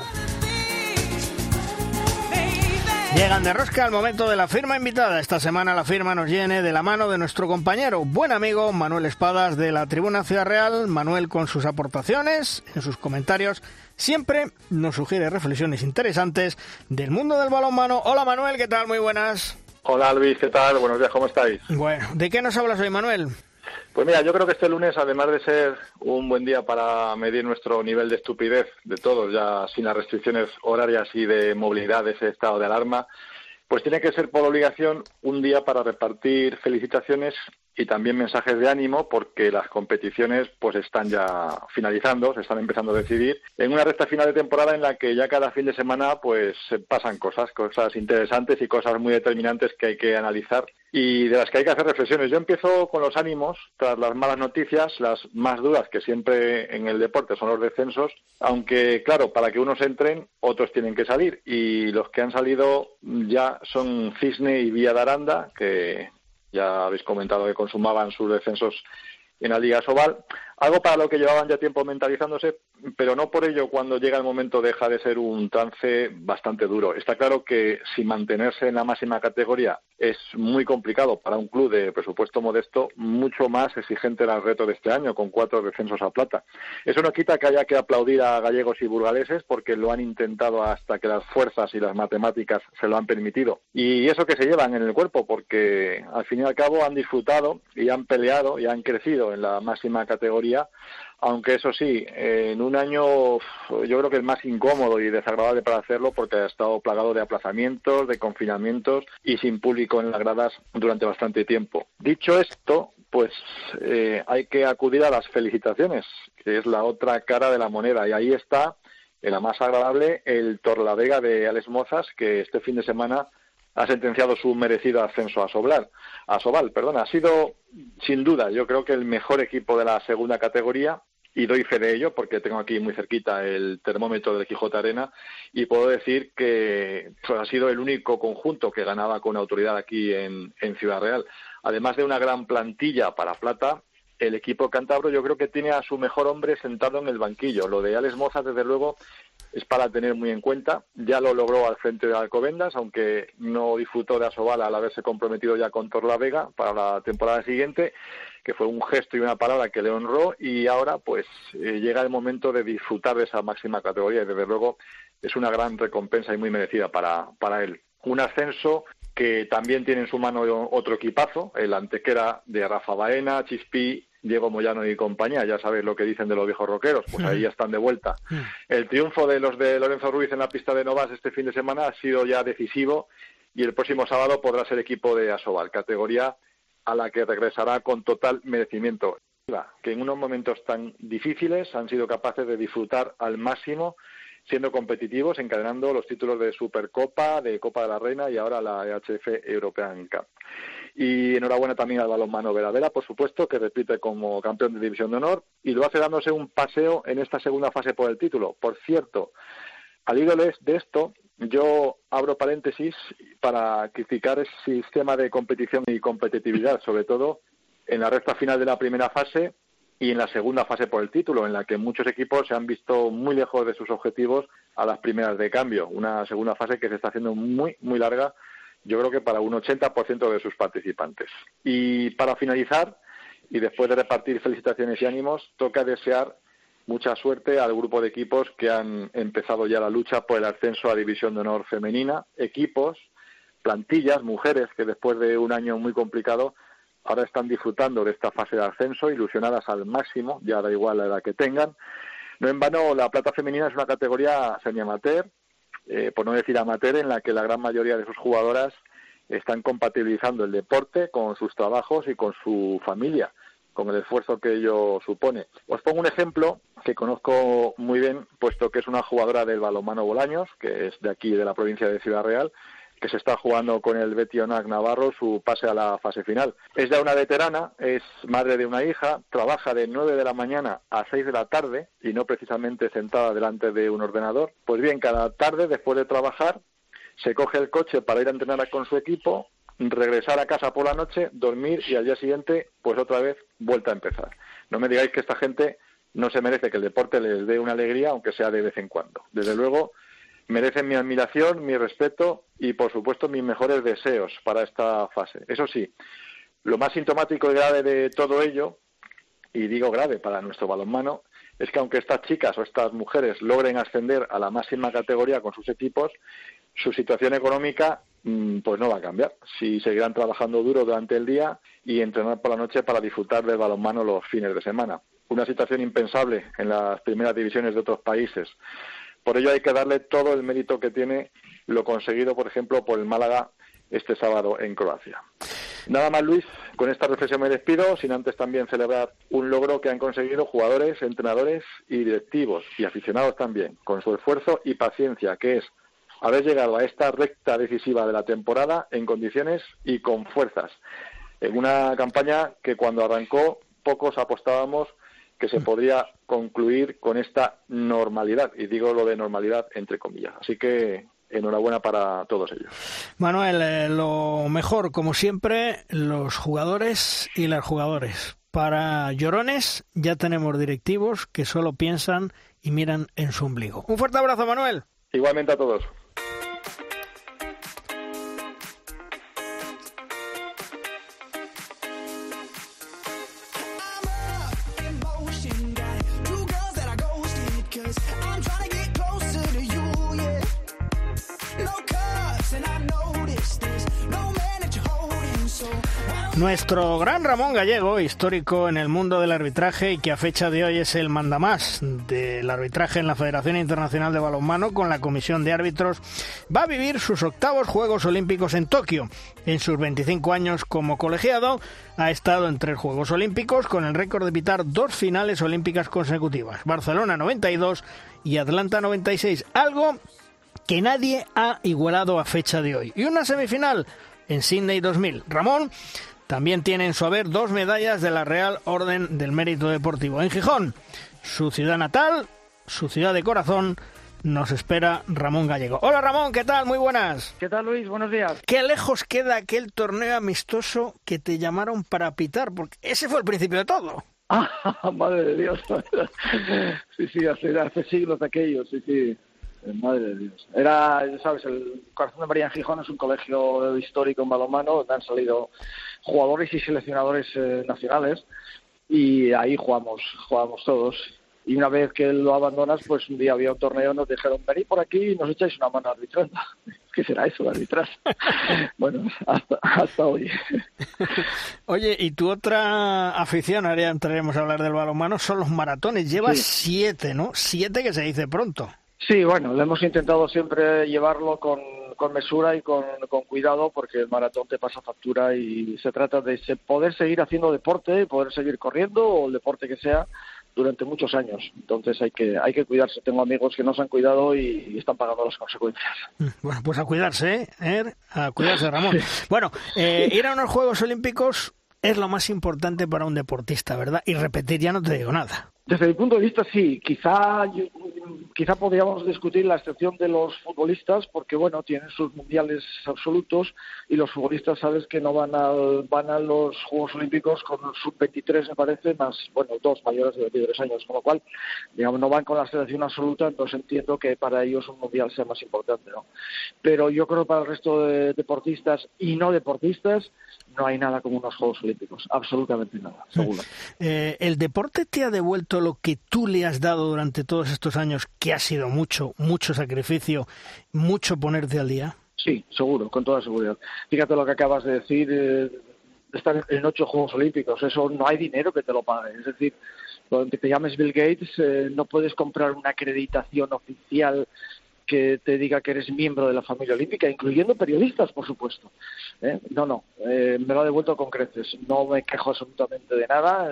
Speaker 1: Llegan de rosca al momento de la firma invitada. Esta semana la firma nos viene de la mano de nuestro compañero, buen amigo Manuel Espadas de la Tribuna Ciudad Real. Manuel con sus aportaciones, en sus comentarios, siempre nos sugiere reflexiones interesantes del mundo del balonmano. Hola Manuel, ¿qué tal? Muy buenas.
Speaker 8: Hola Luis, ¿qué tal? Buenos días, ¿cómo estáis?
Speaker 1: Bueno, ¿de qué nos hablas hoy Manuel?
Speaker 8: Pues mira, yo creo que este lunes, además de ser un buen día para medir nuestro nivel de estupidez de todos, ya sin las restricciones horarias y de movilidad de ese estado de alarma, pues tiene que ser por obligación un día para repartir felicitaciones y también mensajes de ánimo porque las competiciones pues están ya finalizando, se están empezando a decidir en una recta final de temporada en la que ya cada fin de semana pues pasan cosas, cosas interesantes y cosas muy determinantes que hay que analizar y de las que hay que hacer reflexiones. Yo empiezo con los ánimos tras las malas noticias, las más duras que siempre en el deporte son los descensos, aunque claro, para que unos entren, otros tienen que salir y los que han salido ya son Cisne y Vía de Aranda, que ya habéis comentado que consumaban sus descensos en la Liga Sobal, algo para lo que llevaban ya tiempo mentalizándose, pero no por ello cuando llega el momento deja de ser un trance bastante duro. Está claro que si mantenerse en la máxima categoría es muy complicado para un club de presupuesto modesto, mucho más exigente era el reto de este año, con cuatro descensos a plata. Eso no quita que haya que aplaudir a gallegos y burgaleses porque lo han intentado hasta que las fuerzas y las matemáticas se lo han permitido. Y eso que se llevan en el cuerpo, porque al fin y al cabo han disfrutado y han peleado y han crecido en la máxima categoría aunque eso sí, en un año yo creo que es más incómodo y desagradable para hacerlo porque ha estado plagado de aplazamientos, de confinamientos y sin público en las gradas durante bastante tiempo. Dicho esto, pues eh, hay que acudir a las felicitaciones, que es la otra cara de la moneda y ahí está, en la más agradable, el Torlavega de Alex Mozas, que este fin de semana ha sentenciado su merecido ascenso a Soblar, a Sobal, perdón, ha sido sin duda, yo creo que el mejor equipo de la segunda categoría y doy fe de ello porque tengo aquí muy cerquita el termómetro del Quijote Arena y puedo decir que pues, ha sido el único conjunto que ganaba con autoridad aquí en, Ciudad Real. Además de una gran plantilla para plata, el equipo cántabro yo creo que tiene a su mejor hombre sentado en el banquillo. Lo de Alex Moza, desde luego, es para tener muy en cuenta. Ya lo logró al frente de Alcobendas, aunque no disfrutó de Asobal al haberse comprometido ya con Torla Vega para la temporada siguiente, que fue un gesto y una palabra que le honró y ahora pues eh, llega el momento de disfrutar de esa máxima categoría y desde luego es una gran recompensa y muy merecida para, para él. Un ascenso que también tiene en su mano otro equipazo, el antequera de Rafa Baena, Chispí, Diego Moyano y compañía, ya sabes lo que dicen de los viejos roqueros, pues ahí ya están de vuelta. El triunfo de los de Lorenzo Ruiz en la pista de Novas este fin de semana ha sido ya decisivo y el próximo sábado podrá ser equipo de Asobal, categoría a la que regresará con total merecimiento. Que en unos momentos tan difíciles han sido capaces de disfrutar al máximo siendo competitivos, encadenando los títulos de Supercopa, de Copa de la Reina y ahora la EHF European Cup. Y enhorabuena también al balonmano Vera por supuesto, que repite como campeón de División de Honor y lo hace dándose un paseo en esta segunda fase por el título. Por cierto, al hilo de esto, yo abro paréntesis para criticar el sistema de competición y competitividad, sobre todo en la recta final de la primera fase y en la segunda fase por el título, en la que muchos equipos se han visto muy lejos de sus objetivos a las primeras de cambio. Una segunda fase que se está haciendo muy, muy larga, yo creo que para un 80% de sus participantes. Y para finalizar, y después de repartir felicitaciones y ánimos, toca desear mucha suerte al grupo de equipos que han empezado ya la lucha por el ascenso a División de Honor Femenina, equipos, plantillas, mujeres que después de un año muy complicado ahora están disfrutando de esta fase de ascenso, ilusionadas al máximo, ya da igual la edad que tengan. No en vano, la plata femenina es una categoría semi-amateur, eh, por no decir amateur, en la que la gran mayoría de sus jugadoras están compatibilizando el deporte con sus trabajos y con su familia, con el esfuerzo que ello supone. Os pongo un ejemplo que conozco muy bien, puesto que es una jugadora del balonmano Bolaños, que es de aquí, de la provincia de Ciudad Real, que se está jugando con el Betionac Navarro su pase a la fase final. Es ya una veterana, es madre de una hija, trabaja de 9 de la mañana a 6 de la tarde y no precisamente sentada delante de un ordenador. Pues bien, cada tarde después de trabajar se coge el coche para ir a entrenar con su equipo, regresar a casa por la noche, dormir y al día siguiente pues otra vez vuelta a empezar. No me digáis que esta gente no se merece que el deporte les dé una alegría, aunque sea de vez en cuando. Desde luego, merecen mi admiración, mi respeto y, por supuesto, mis mejores deseos para esta fase. Eso sí, lo más sintomático y grave de todo ello, y digo grave para nuestro balonmano, es que aunque estas chicas o estas mujeres logren ascender a la máxima categoría con sus equipos, su situación económica mm, pues no va a cambiar. Si seguirán trabajando duro durante el día y entrenar por la noche para disfrutar del balonmano los fines de semana. Una situación impensable en las primeras divisiones de otros países. Por ello hay que darle todo el mérito que tiene lo conseguido, por ejemplo, por el Málaga este sábado en Croacia. Nada más, Luis, con esta reflexión me despido, sin antes también celebrar un logro que han conseguido jugadores, entrenadores y directivos, y aficionados también, con su esfuerzo y paciencia, que es haber llegado a esta recta decisiva de la temporada en condiciones y con fuerzas, en una campaña que cuando arrancó pocos apostábamos que se podría concluir con esta normalidad, y digo lo de normalidad entre comillas. Así que enhorabuena para todos ellos.
Speaker 1: Manuel, eh, lo mejor, como siempre, los jugadores y las jugadores. Para llorones ya tenemos directivos que solo piensan y miran en su ombligo. Un fuerte abrazo, Manuel.
Speaker 8: Igualmente a todos.
Speaker 1: Nuestro gran Ramón Gallego, histórico en el mundo del arbitraje y que a fecha de hoy es el mandamás del arbitraje en la Federación Internacional de Balonmano con la Comisión de Árbitros, va a vivir sus octavos Juegos Olímpicos en Tokio. En sus 25 años como colegiado, ha estado en tres Juegos Olímpicos con el récord de pitar dos finales olímpicas consecutivas, Barcelona 92 y Atlanta 96, algo que nadie ha igualado a fecha de hoy. Y una semifinal en Sydney 2000. Ramón también tiene en su haber dos medallas de la Real Orden del Mérito Deportivo. En Gijón, su ciudad natal, su ciudad de corazón, nos espera Ramón Gallego. Hola Ramón, ¿qué tal? Muy buenas.
Speaker 9: ¿Qué tal Luis? Buenos días.
Speaker 1: ¿Qué lejos queda aquel torneo amistoso que te llamaron para pitar? Porque ese fue el principio de todo.
Speaker 9: Ah, madre de Dios. sí, sí, hace, hace siglos de aquellos, sí, sí. Madre de Dios. Era, sabes, el Corazón de María en Gijón es un colegio histórico en balonmano donde han salido jugadores y seleccionadores eh, nacionales y ahí jugamos, jugamos todos. Y una vez que lo abandonas, pues un día había un torneo, nos dijeron, venid por aquí y nos echáis una mano arbitrando. ¿Qué será eso de arbitrar? bueno, hasta, hasta hoy.
Speaker 1: Oye, y tu otra afición, ahora entraremos a hablar del balonmano, son los maratones. Llevas siete, ¿no? Siete que se dice pronto.
Speaker 9: Sí, bueno, lo hemos intentado siempre llevarlo con, con mesura y con, con, cuidado porque el maratón te pasa factura y se trata de poder seguir haciendo deporte, poder seguir corriendo o el deporte que sea durante muchos años. Entonces hay que hay que cuidarse. Tengo amigos que no se han cuidado y, están pagando las consecuencias.
Speaker 1: Mm, bueno, pues a cuidarse, ¿eh? A cuidarse, Ramón. Bueno, eh, ir a unos Juegos Olímpicos es lo más importante para un deportista, ¿verdad? Y repetir ya no te digo nada.
Speaker 9: Desde mi punto de vista, sí. Quizá, quizá podríamos discutir la excepción de los futbolistas, porque bueno, tienen sus mundiales absolutos y los futbolistas, sabes que no van a, van a los Juegos Olímpicos con sub-23, me parece, más, bueno, dos mayores de 23 años, con lo cual, digamos, no van con la selección absoluta, entonces entiendo que para ellos un mundial sea más importante, ¿no? Pero yo creo que para el resto de deportistas y no deportistas, no hay nada como unos Juegos Olímpicos, absolutamente nada, seguro.
Speaker 1: Eh, ¿El deporte te ha devuelto lo que tú le has dado durante todos estos años, que ha sido mucho, mucho sacrificio, mucho ponerte al día?
Speaker 9: Sí, seguro, con toda seguridad. Fíjate lo que acabas de decir, eh, estar en ocho Juegos Olímpicos, eso no hay dinero que te lo pague. Es decir, cuando te llames Bill Gates, eh, no puedes comprar una acreditación oficial que te diga que eres miembro de la familia olímpica, incluyendo periodistas, por supuesto. ¿Eh? No, no, eh, me lo ha devuelto con creces. No me quejo absolutamente de nada.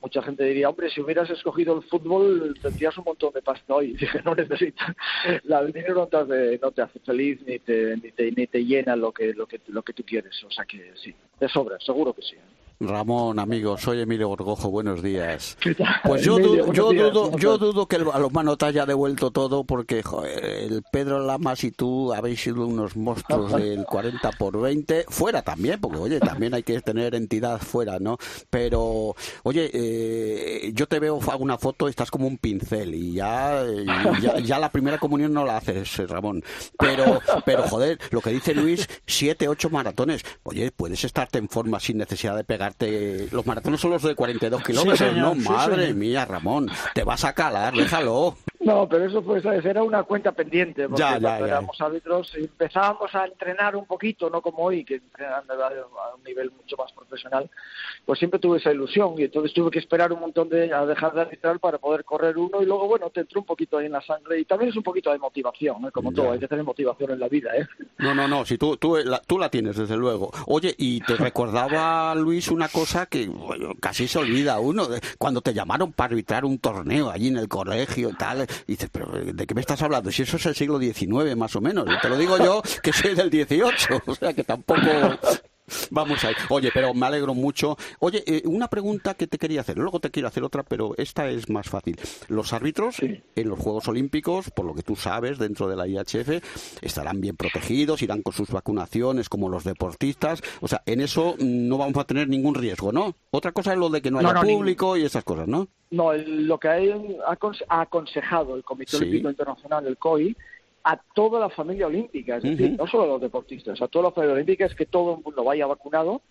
Speaker 9: mucha gente diría, hombre, si hubieras escogido el fútbol, tendrías un montón de pasta hoy. dije, no necesito. La, el dinero no te, hace, te feliz ni te, ni te, ni te llena lo que, lo, que, lo que tú quieres. O sea que sí, de sobra, seguro que sí.
Speaker 3: Ramón, amigo, soy Emilio Gorgojo, buenos días. Pues yo, dudo, yo, dudo, yo dudo que el balonmano te haya devuelto todo porque el Pedro Lamas y tú habéis sido unos monstruos del 40 por 20, fuera también, porque oye, también hay que tener entidad fuera, ¿no? Pero, oye, eh, yo te veo, una foto, estás como un pincel y ya, ya, la primera comunión no la haces, Ramón. Pero, pero joder, lo que dice Luis, siete, ocho maratones, oye, puedes estarte en forma sin necesidad de pegar los maratones son los de 42 kilómetros, no, madre mía, Ramón, te vas a calar, déjalo.
Speaker 9: No, pero eso fue, Era una cuenta pendiente, porque cuando éramos árbitros empezábamos a entrenar un poquito, no como hoy, que entrenan a un nivel mucho más profesional, pues siempre tuve esa ilusión y entonces tuve que esperar un montón de, a dejar de arbitrar para poder correr uno y luego, bueno, te entró un poquito ahí en la sangre y también es un poquito de motivación, ¿eh? como todo, hay que tener motivación en la vida, ¿eh?
Speaker 3: No, no, no, si tú, tú, la, tú la tienes, desde luego. Oye, y te recordaba, Luis, una cosa que casi se olvida uno, cuando te llamaron para arbitrar un torneo allí en el colegio y tal, y dices, pero ¿de qué me estás hablando? Si eso es el siglo XIX más o menos. te lo digo yo, que soy del XVIII. O sea, que tampoco... Vamos a ir. Oye, pero me alegro mucho. Oye, eh, una pregunta que te quería hacer. Luego te quiero hacer otra, pero esta es más fácil. Los árbitros en los Juegos Olímpicos, por lo que tú sabes, dentro de la IHF, estarán bien protegidos, irán con sus vacunaciones como los deportistas. O sea, en eso no vamos a tener ningún riesgo, ¿no? Otra cosa es lo de que no haya público y esas cosas, ¿no?
Speaker 9: No, lo que ha aconsejado el Comité Olímpico Internacional, el COI, a toda la familia olímpica, es decir, no solo a los deportistas, a toda la familia olímpica es que todo el mundo vaya vacunado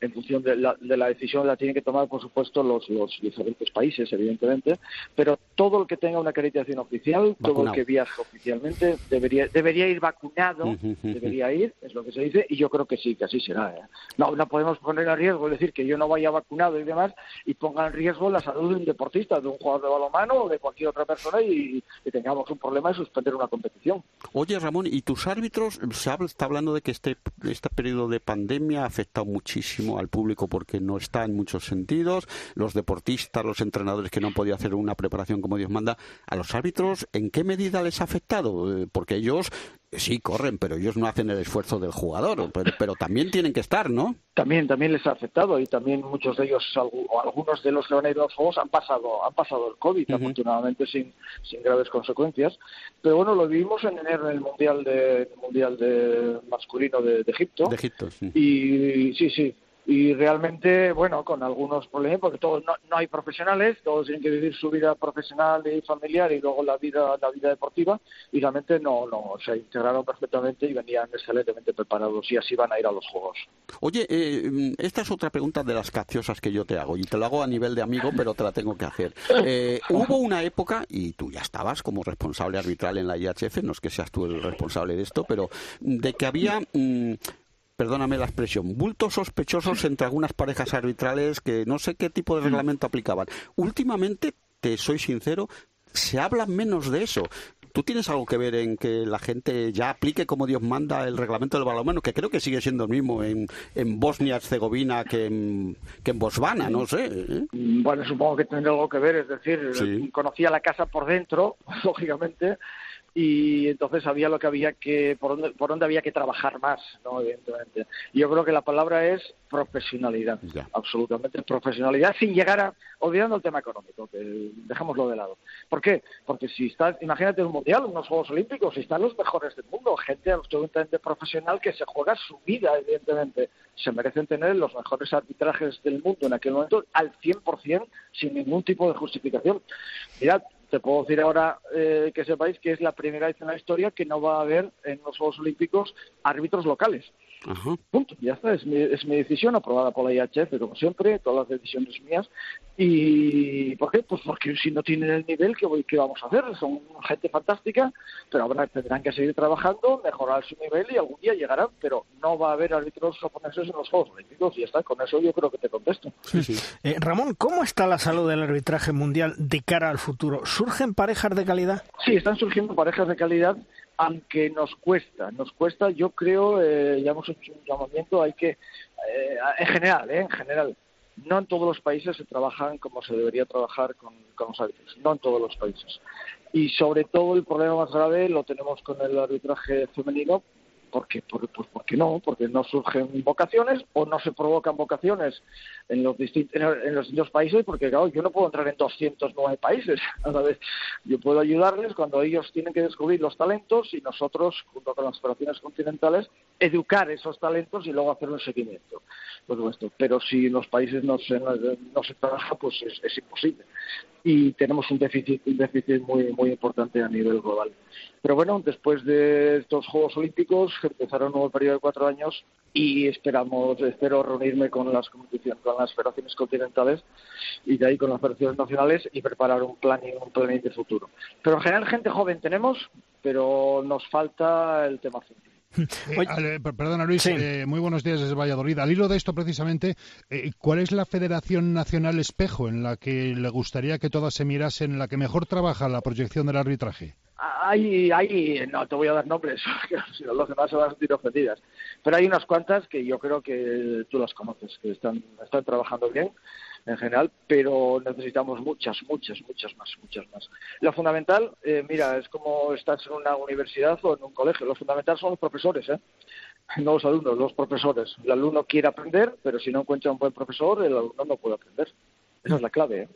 Speaker 9: en función de la, de la decisión la tienen que tomar, por supuesto, los, los diferentes países, evidentemente, pero todo el que tenga una acreditación oficial, todo el que viaje oficialmente, debería, debería ir vacunado, debería ir, es lo que se dice, y yo creo que sí, que así será. ¿eh? No, no podemos poner en riesgo, es decir, que yo no vaya vacunado y demás, y ponga en riesgo la salud de un deportista, de un jugador de balonmano o de cualquier otra persona y, tengamos un problema de suspender una competición.
Speaker 3: Oye, Ramón, ¿y tus árbitros? Se está hablando de que este, este periodo de pandemia ha afectado muchísimo al público porque no está en muchos sentidos, los deportistas, los entrenadores que no han podido hacer una preparación como Dios manda, a los árbitros, ¿en qué medida les ha afectado? Eh, porque ellos sí corren, pero ellos no hacen el esfuerzo del jugador, pero, también tienen que estar, ¿no?
Speaker 9: También, también les ha afectado y también muchos de ellos, o algunos de los ido a los Juegos han pasado, han pasado el COVID, afortunadamente sin, sin graves consecuencias. Pero bueno, lo vimos en enero en el Mundial de, mundial de masculino de, Egipto.
Speaker 3: De Egipto, sí.
Speaker 9: Y sí, sí, y realmente, bueno, con algunos problemas, porque todos no, hay profesionales, todos tienen que vivir su vida profesional y familiar y luego la vida la vida deportiva y realmente no, no se integraron perfectamente y venían excelentemente preparados y así van a ir a los juegos.
Speaker 3: Oye, eh, esta es otra pregunta de las capciosas que yo te hago y te lo hago a nivel de amigo, pero te la tengo que hacer. Eh, hubo una época, y tú ya estabas como responsable arbitral en la IHF, no es que seas tú el responsable de esto, pero de que había... Mm, perdóname la expresión, bultos sospechosos entre algunas parejas arbitrales que no sé qué tipo de reglamento aplicaban. Últimamente, te soy sincero, se habla menos de eso. ¿Tú tienes algo que ver en que la gente ya aplique como Dios manda el reglamento del balonmano, que creo que sigue siendo el mismo en, en Bosnia-Herzegovina que en, que en Botswana, no sé? ¿eh?
Speaker 9: Bueno, supongo que tendrá algo que ver, es decir, conocía la casa por dentro, lógicamente, y entonces sabía lo que había que por dónde, por dónde había que trabajar más no evidentemente. Y yo creo que la palabra es profesionalidad absolutamente profesionalidad sin llegar a olvidando el tema económico que dejémoslo de lado. ¿por qué? porque si estás imagínate un mundial unos Juegos Olímpicos si están los mejores del mundo gente absolutamente profesional que se juega su vida evidentemente. Se merecen tener los mejores arbitrajes del mundo en aquel momento al 100% sin ningún tipo de justificación. Mirad te puedo decir ahora eh, que sepáis que es la primera vez en la historia que no va a haber en los Juegos Olímpicos árbitros locales. Punto, ya está, es mi, es mi decisión aprobada por la IHF, como siempre, todas las decisiones mías. ¿Y por qué? Pues porque si no tienen el nivel, ¿qué, qué vamos a hacer? Son gente fantástica, pero ahora tendrán que seguir trabajando, mejorar su nivel y algún día llegarán, pero no va a haber árbitros japoneses en los Juegos Olímpicos y ya está, con eso yo creo que te contesto.
Speaker 1: Eh, Ramón, ¿cómo está la salud del arbitraje mundial de cara al futuro? ¿Surgen parejas de calidad?
Speaker 9: Sí, están surgiendo parejas de calidad aunque nos cuesta, nos cuesta, yo creo, eh, ya hemos hecho un llamamiento, hay que, eh, en general, eh, en general, no en todos los países se trabajan como se debería trabajar con, con los árbitros, no en todos los países. Y sobre todo el problema más grave lo tenemos con el arbitraje femenino, ¿Por qué? Pues porque no, porque no surgen vocaciones o no se provocan vocaciones en los, distintos, en los distintos países, porque yo no puedo entrar en 209 países a la vez. Yo puedo ayudarles cuando ellos tienen que descubrir los talentos y nosotros, junto con las operaciones continentales, educar esos talentos y luego hacer un seguimiento. Por supuesto. Pero si los países no se, no se trabaja, pues es, es imposible y tenemos un déficit, un déficit muy, muy importante a nivel global. Pero bueno, después de estos Juegos Olímpicos empezará un nuevo periodo de cuatro años y esperamos, espero reunirme con las competiciones, con las federaciones continentales y de ahí con las federaciones nacionales y preparar un plan un planning de futuro. Pero en general gente joven tenemos, pero nos falta el tema científico.
Speaker 2: Eh, perdona Luis, eh, muy buenos días desde Valladolid. Al hilo de esto precisamente, eh, ¿cuál es la Federación Nacional Espejo en la que le gustaría que todas se mirasen, en la que mejor trabaja la proyección del arbitraje?
Speaker 9: Hay, hay, no te voy a dar nombres, si no, los demás se van a sentir ofendidas, pero hay unas cuantas que yo creo que tú las conoces, que están, están trabajando bien en general, pero necesitamos muchas, muchas, muchas más, muchas más. Lo fundamental, eh, mira, es como estás en una universidad o en un colegio, lo fundamental son los profesores, ¿eh? no los alumnos, los profesores. El alumno quiere aprender, pero si no encuentra un buen profesor, el alumno no puede aprender. Esa es la clave. ¿eh?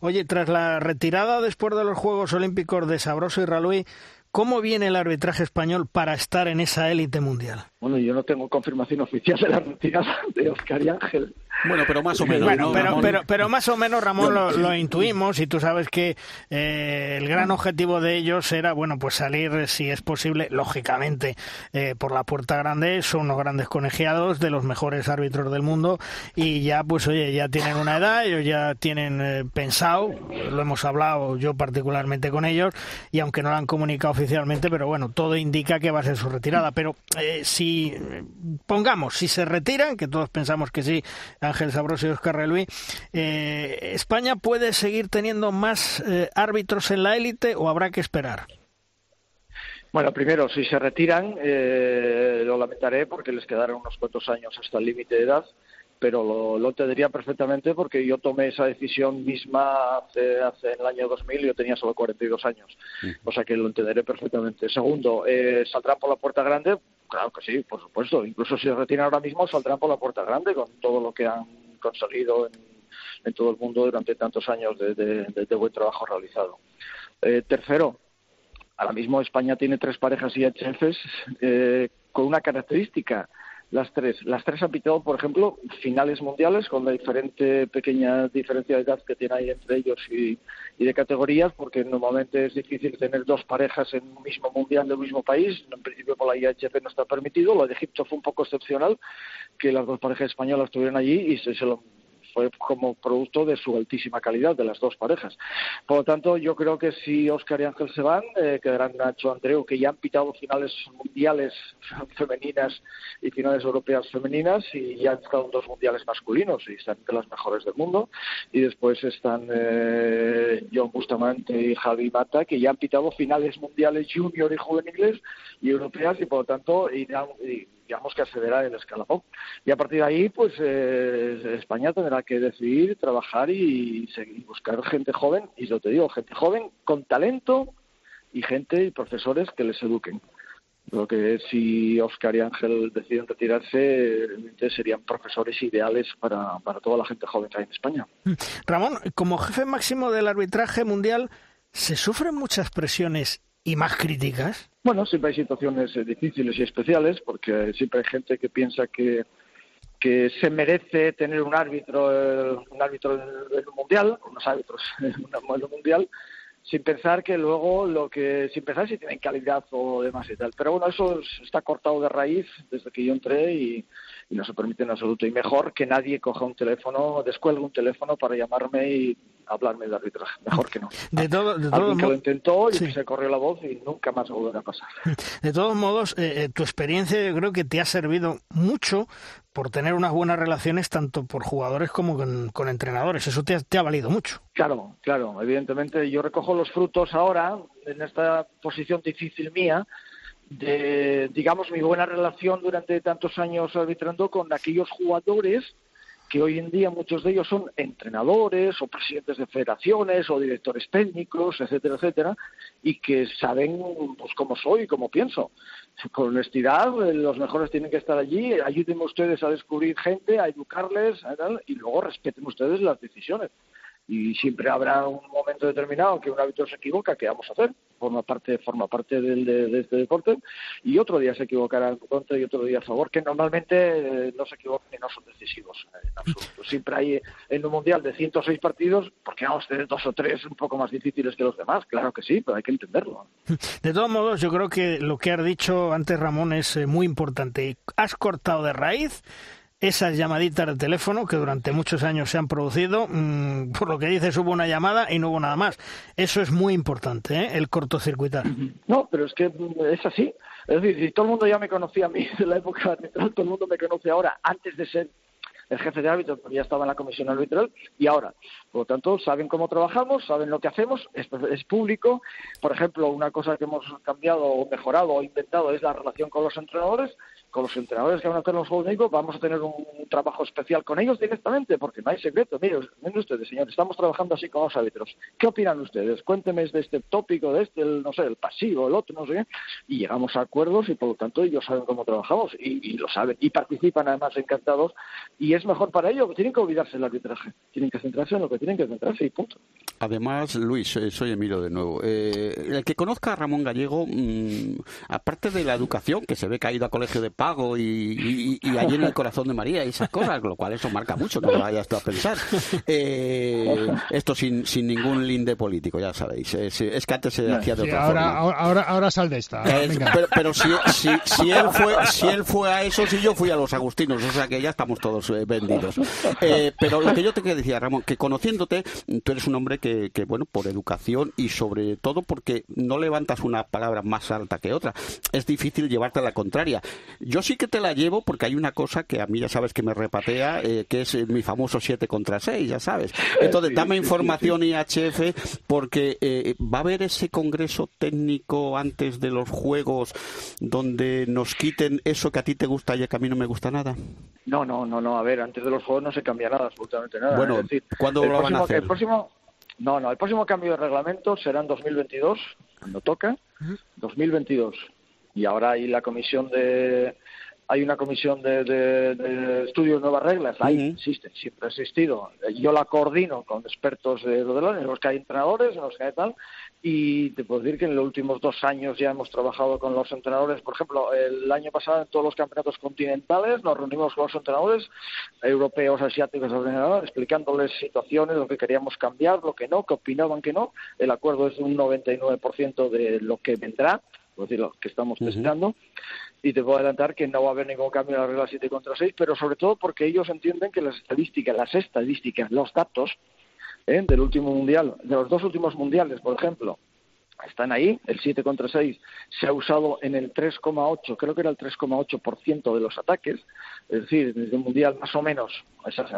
Speaker 1: Oye, tras la retirada después de los Juegos Olímpicos de Sabroso y Raluy, ¿Cómo viene el arbitraje español para estar en esa élite mundial?
Speaker 9: Bueno, yo no tengo confirmación oficial de la retirada de Oscar y Ángel.
Speaker 3: Bueno, pero más o menos.
Speaker 1: Bueno, pero, pero, pero, más o menos, Ramón, lo, intuimos y tú sabes que eh, el gran objetivo de ellos era, bueno, pues salir, si es posible, lógicamente, eh, por la puerta grande. Son unos grandes colegiados de los mejores árbitros del mundo y ya, pues, oye, ya tienen una edad, ellos ya tienen eh, pensado, lo hemos hablado yo particularmente con ellos y aunque no lo han comunicado oficialmente, pero bueno, todo indica que va a ser su retirada. Pero si, pongamos, si se retiran, que todos pensamos que sí, Ángel Sabroso y Oscar Reluí, eh, ¿España puede seguir teniendo más eh, árbitros en la élite o habrá que esperar?
Speaker 9: Bueno, primero, si se retiran, eh, lo lamentaré porque les quedaron unos cuantos años hasta el límite de edad, pero lo, lo, entendería perfectamente porque yo tomé esa decisión misma hace, hace en el año 2000 y yo tenía solo 42 años. O sea que lo entenderé perfectamente. Segundo, eh, ¿saldrán por la puerta grande? Claro que sí, por supuesto. Incluso si se retiran ahora mismo, saldrán por la puerta grande con todo lo que han conseguido en, todo el mundo durante tantos años de, buen trabajo realizado. Eh, tercero, ahora mismo España tiene tres parejas IHFs eh, con una característica. Las tres. Las tres han pitado, por ejemplo, finales mundiales con la diferente pequeña diferencia de edad que tiene ahí entre ellos y, de categorías, porque normalmente es difícil tener dos parejas en un mismo mundial del mismo país. En principio por la IHF no está permitido. Lo de Egipto fue un poco excepcional, que las dos parejas españolas estuvieron allí y se lo fue como producto de su altísima calidad de las dos parejas. Por lo tanto, yo creo que si Oscar y Ángel se van, eh, quedarán Nacho Andreu, que ya han pitado finales mundiales femeninas y finales europeas femeninas y ya han estado en dos mundiales masculinos y están entre las mejores del mundo. Y después están eh, John Bustamante y Javi Mata, que ya han pitado finales mundiales junior y juveniles y europeas y por lo tanto irán, digamos que accederá el escalafón. Y a partir de ahí, pues eh, España tendrá que decidir, trabajar y seguir, buscar gente joven, y yo te digo, gente joven con talento y gente y profesores que les eduquen. Lo que si Oscar y Ángel deciden retirarse, serían profesores ideales para, para toda la gente joven que hay en España.
Speaker 1: Mm. Ramón, como jefe máximo del arbitraje mundial, ¿se sufren muchas presiones y más críticas?
Speaker 9: Bueno, siempre hay situaciones eh, difíciles y especiales, porque siempre hay gente que piensa que, que se merece tener un árbitro, eh, un árbitro del mundial, unos árbitros en un mundial, sin pensar que luego lo que, sin pensar si tienen calidad o demás y tal. Pero bueno, eso está cortado de raíz desde que yo entré y, no se permite en absoluto. Y mejor que nadie coja un teléfono, descuelgue un teléfono para llamarme y hablarme de arbitraje. Mejor que no.
Speaker 1: De todo, de
Speaker 9: Alguien que lo intentó y se corrió la voz y nunca más volverá a pasar.
Speaker 1: De todos modos, eh, eh, tu experiencia yo creo que te ha servido mucho por tener unas buenas relaciones tanto por jugadores como con, entrenadores. Eso te, te, ha valido mucho.
Speaker 9: Claro, claro. Evidentemente yo recojo los frutos ahora en esta posición difícil mía de, digamos, mi buena relación durante tantos años arbitrando con aquellos jugadores que hoy en día muchos de ellos son entrenadores o presidentes de federaciones o directores técnicos, etcétera, etcétera, y que saben pues cómo soy y cómo pienso. Con honestidad, los mejores tienen que estar allí, ayúdenme ustedes a descubrir gente, a educarles, y luego respeten ustedes las decisiones y siempre habrá un momento determinado que un árbitro se equivoca, ¿qué vamos a hacer? Forma parte, forma parte del, de, este deporte y otro día se equivocará en contra y otro día a favor, que normalmente eh, no se equivocan y no son decisivos en absoluto. Siempre hay en un mundial de 106 partidos, ¿por qué vamos a tener dos o tres un poco más difíciles que los demás? Claro que sí, pero hay que entenderlo.
Speaker 1: De todos modos, yo creo que lo que has dicho antes, Ramón, es eh, muy importante. Has cortado de raíz esas llamaditas de teléfono que durante muchos años se han producido. Mm, por lo que dices, hubo una llamada y no hubo nada más. Eso es muy importante, ¿eh? el cortocircuitar.
Speaker 9: No, pero es que es así. Es decir, si todo el mundo ya me conocía a mí en la época arbitral, todo el mundo me conoce ahora, antes de ser el jefe de árbitro, porque ya estaba en la comisión arbitral, y ahora. Por lo tanto, saben cómo trabajamos, saben lo que hacemos, es, es, público. Por ejemplo, una cosa que hemos cambiado o mejorado o inventado es la relación con los entrenadores con los entrenadores que van a hacer los Juegos Médicos, vamos a tener un, trabajo especial con ellos directamente, porque no hay secreto. Miren, ustedes, señores, estamos trabajando así con los árbitros. ¿Qué opinan ustedes? Cuéntenme de este tópico, de este, el, no sé, el pasivo, el otro, no sé. Y llegamos a acuerdos y por lo tanto ellos saben cómo trabajamos y, lo saben. Y participan además encantados. Y es mejor para ellos, tienen que olvidarse del arbitraje. Tienen que centrarse en lo que tienen que centrarse y punto.
Speaker 3: Además, Luis, eh, soy Emilio de nuevo. Eh, el que conozca a Ramón Gallego, mm, aparte de la educación, que se ve ido a colegio de pago y, allí en el corazón de María y esas cosas, lo cual eso marca mucho, que lo vayas tú a pensar. Eh, esto sin, sin ningún linde político, ya sabéis. Es, que antes se hacía de otra
Speaker 2: ahora,
Speaker 3: forma.
Speaker 2: Ahora, ahora sal de esta.
Speaker 3: pero, si, si, él fue, si él fue a eso, si yo fui a los agustinos, o sea que ya estamos todos vendidos. pero lo que yo te quería decir, Ramón, que conociéndote, tú eres un hombre que que, bueno, por educación y sobre todo porque no levantas una palabra más alta que otra. Es difícil llevarte a la contraria. Yo sí que te la llevo porque hay una cosa que a mí ya sabes que me repatea, eh, que es mi famoso 7 contra 6, ya sabes. Entonces, dame información IHF porque eh, va a haber ese congreso técnico antes de los juegos donde nos quiten eso que a ti te gusta y que a mí no me gusta nada.
Speaker 9: No, no, no, no. A ver, antes de los juegos no se cambia nada, absolutamente nada.
Speaker 3: Bueno, ¿cuándo lo van a hacer?
Speaker 9: El próximo, no, no, el próximo cambio de reglamento será en 2022, cuando toca, 2022. Y ahora hay la comisión de, hay una comisión de, de, de nuevas reglas, ahí existe, siempre ha existido. Yo la coordino con expertos de lo en los que hay entrenadores, en los que hay tal, y te puedo decir que en los últimos dos años ya hemos trabajado con los entrenadores. Por ejemplo, el año pasado en todos los campeonatos continentales nos reunimos con los entrenadores europeos, asiáticos, explicándoles situaciones, lo que queríamos cambiar, lo que no, que opinaban que no. El acuerdo es un 99% de lo que vendrá, es decir, lo que estamos testando y te puedo adelantar que no va a haber ningún cambio en la regla 7 contra 6, pero sobre todo porque ellos entienden que las estadísticas, las estadísticas, los datos ¿eh? del último mundial, de los dos últimos mundiales, por ejemplo, están ahí, el 7 contra 6 se ha usado en el 3,8, creo que era el 3,8% de los ataques, es decir, desde el mundial más o menos,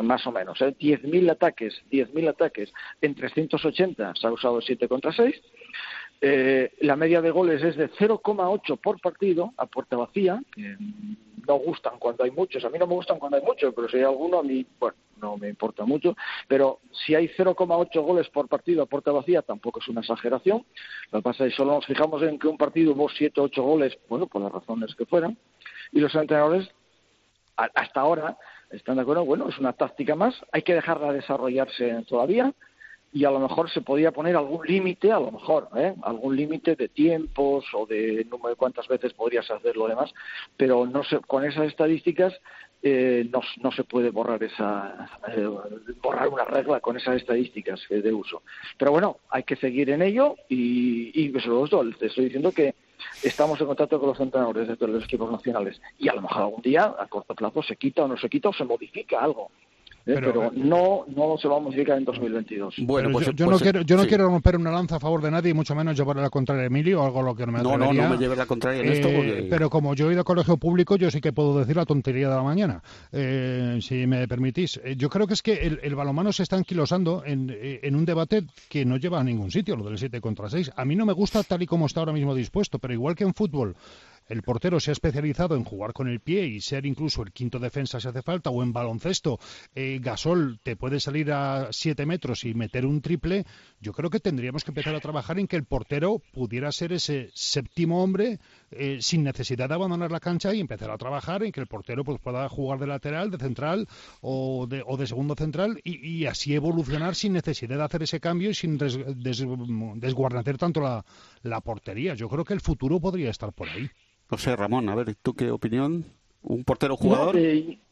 Speaker 9: más o menos, ¿eh? 10.000 ataques, 10.000 ataques en 380 se ha usado el 7 contra 6, eh, la media de goles es de 0,8 por partido a puerta vacía, que no gustan cuando hay muchos. A mí no me gustan cuando hay muchos, pero si hay alguno, a mí, bueno, no me importa mucho. Pero si hay 0,8 goles por partido a puerta vacía, tampoco es una exageración. Lo que pasa es que solo nos fijamos en que un partido hubo 7 o 8 goles, bueno, por las razones que fueran. Y los entrenadores, hasta ahora, están de acuerdo, bueno, es una táctica más, hay que dejarla desarrollarse todavía y a lo mejor se podía poner algún límite, a lo mejor, ¿eh? algún límite de tiempos o de número de cuántas veces podrías hacer lo demás, pero no se, con esas estadísticas eh, no, se puede borrar esa eh, borrar una regla con esas estadísticas de uso. Pero bueno, hay que seguir en ello y, y te estoy diciendo que estamos en contacto con los entrenadores de los equipos nacionales y a lo mejor algún día a corto plazo se quita o no se quita o se modifica algo ¿eh? pero, eh, no, no se va a modificar en 2022.
Speaker 2: Bueno, pues, yo, no, pues, quiero, yo no quiero romper una lanza a favor de nadie, y mucho menos llevarle la contraria a Emilio, algo lo que no me
Speaker 3: No, no, no me lleve la contraria en esto. Eh,
Speaker 2: pero como yo he ido a colegio público, yo sí que puedo decir la tontería de la mañana, si me permitís. Yo creo que es que el, el balonmano se está anquilosando en, en un debate que no lleva a ningún sitio, lo del 7 contra 6. A mí no me gusta tal y como está ahora mismo dispuesto, pero igual que en fútbol el portero se ha especializado en jugar con el pie y ser incluso el quinto defensa si hace falta, o en baloncesto, eh, Gasol te puede salir a siete metros y meter un triple, yo creo que tendríamos que empezar a trabajar en que el portero pudiera ser ese séptimo hombre eh, sin necesidad de abandonar la cancha y empezar a trabajar en que el portero pues, pueda jugar de lateral, de central o de, o de segundo central y, así evolucionar sin necesidad de hacer ese cambio y sin desguarnecer tanto la portería. Yo creo que el futuro podría estar por ahí.
Speaker 3: No sé, Ramón, a ver, ¿tú qué opinión? ¿Un portero jugador?
Speaker 9: No,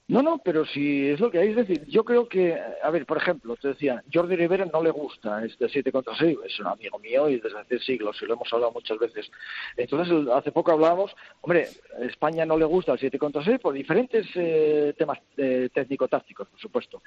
Speaker 9: no, pero si es lo que hay, es decir, yo creo que, a ver, por ejemplo, te decía, Jordi Rivera no le gusta este 7 contra 6, es un amigo mío y desde hace siglos, y lo hemos hablado muchas veces. Entonces, hace poco hablábamos, hombre, España no le gusta el 7 contra 6 por diferentes eh, temas eh, técnico-tácticos, por supuesto,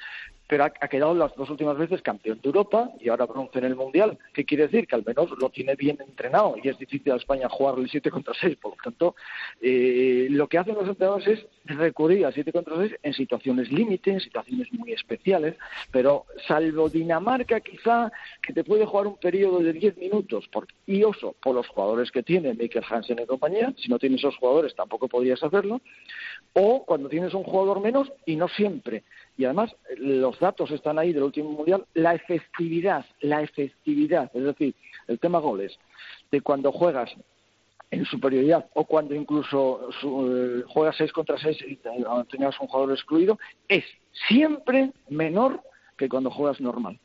Speaker 9: pero ha, quedado las dos últimas veces campeón de Europa y ahora bronce en el Mundial. ¿Qué quiere decir? Que al menos lo tiene bien entrenado y es difícil a España jugar el 7 contra 6, por lo tanto, eh, lo que hacen los entrenadores es recurrir al 7 contra 6 en situaciones límite, en situaciones muy especiales, pero salvo Dinamarca quizá que te puede jugar un periodo de 10 minutos, por, y oso, por los jugadores que tiene Michael Hansen y compañía, si no tienes esos jugadores tampoco podrías hacerlo, o cuando tienes un jugador menos y no siempre. Y además los datos están ahí del último mundial, la efectividad, la efectividad, es decir, el tema goles, de cuando juegas en superioridad o cuando incluso eh, juegas 6 contra 6 y tengas un jugador excluido, es siempre menor que cuando juegas normal.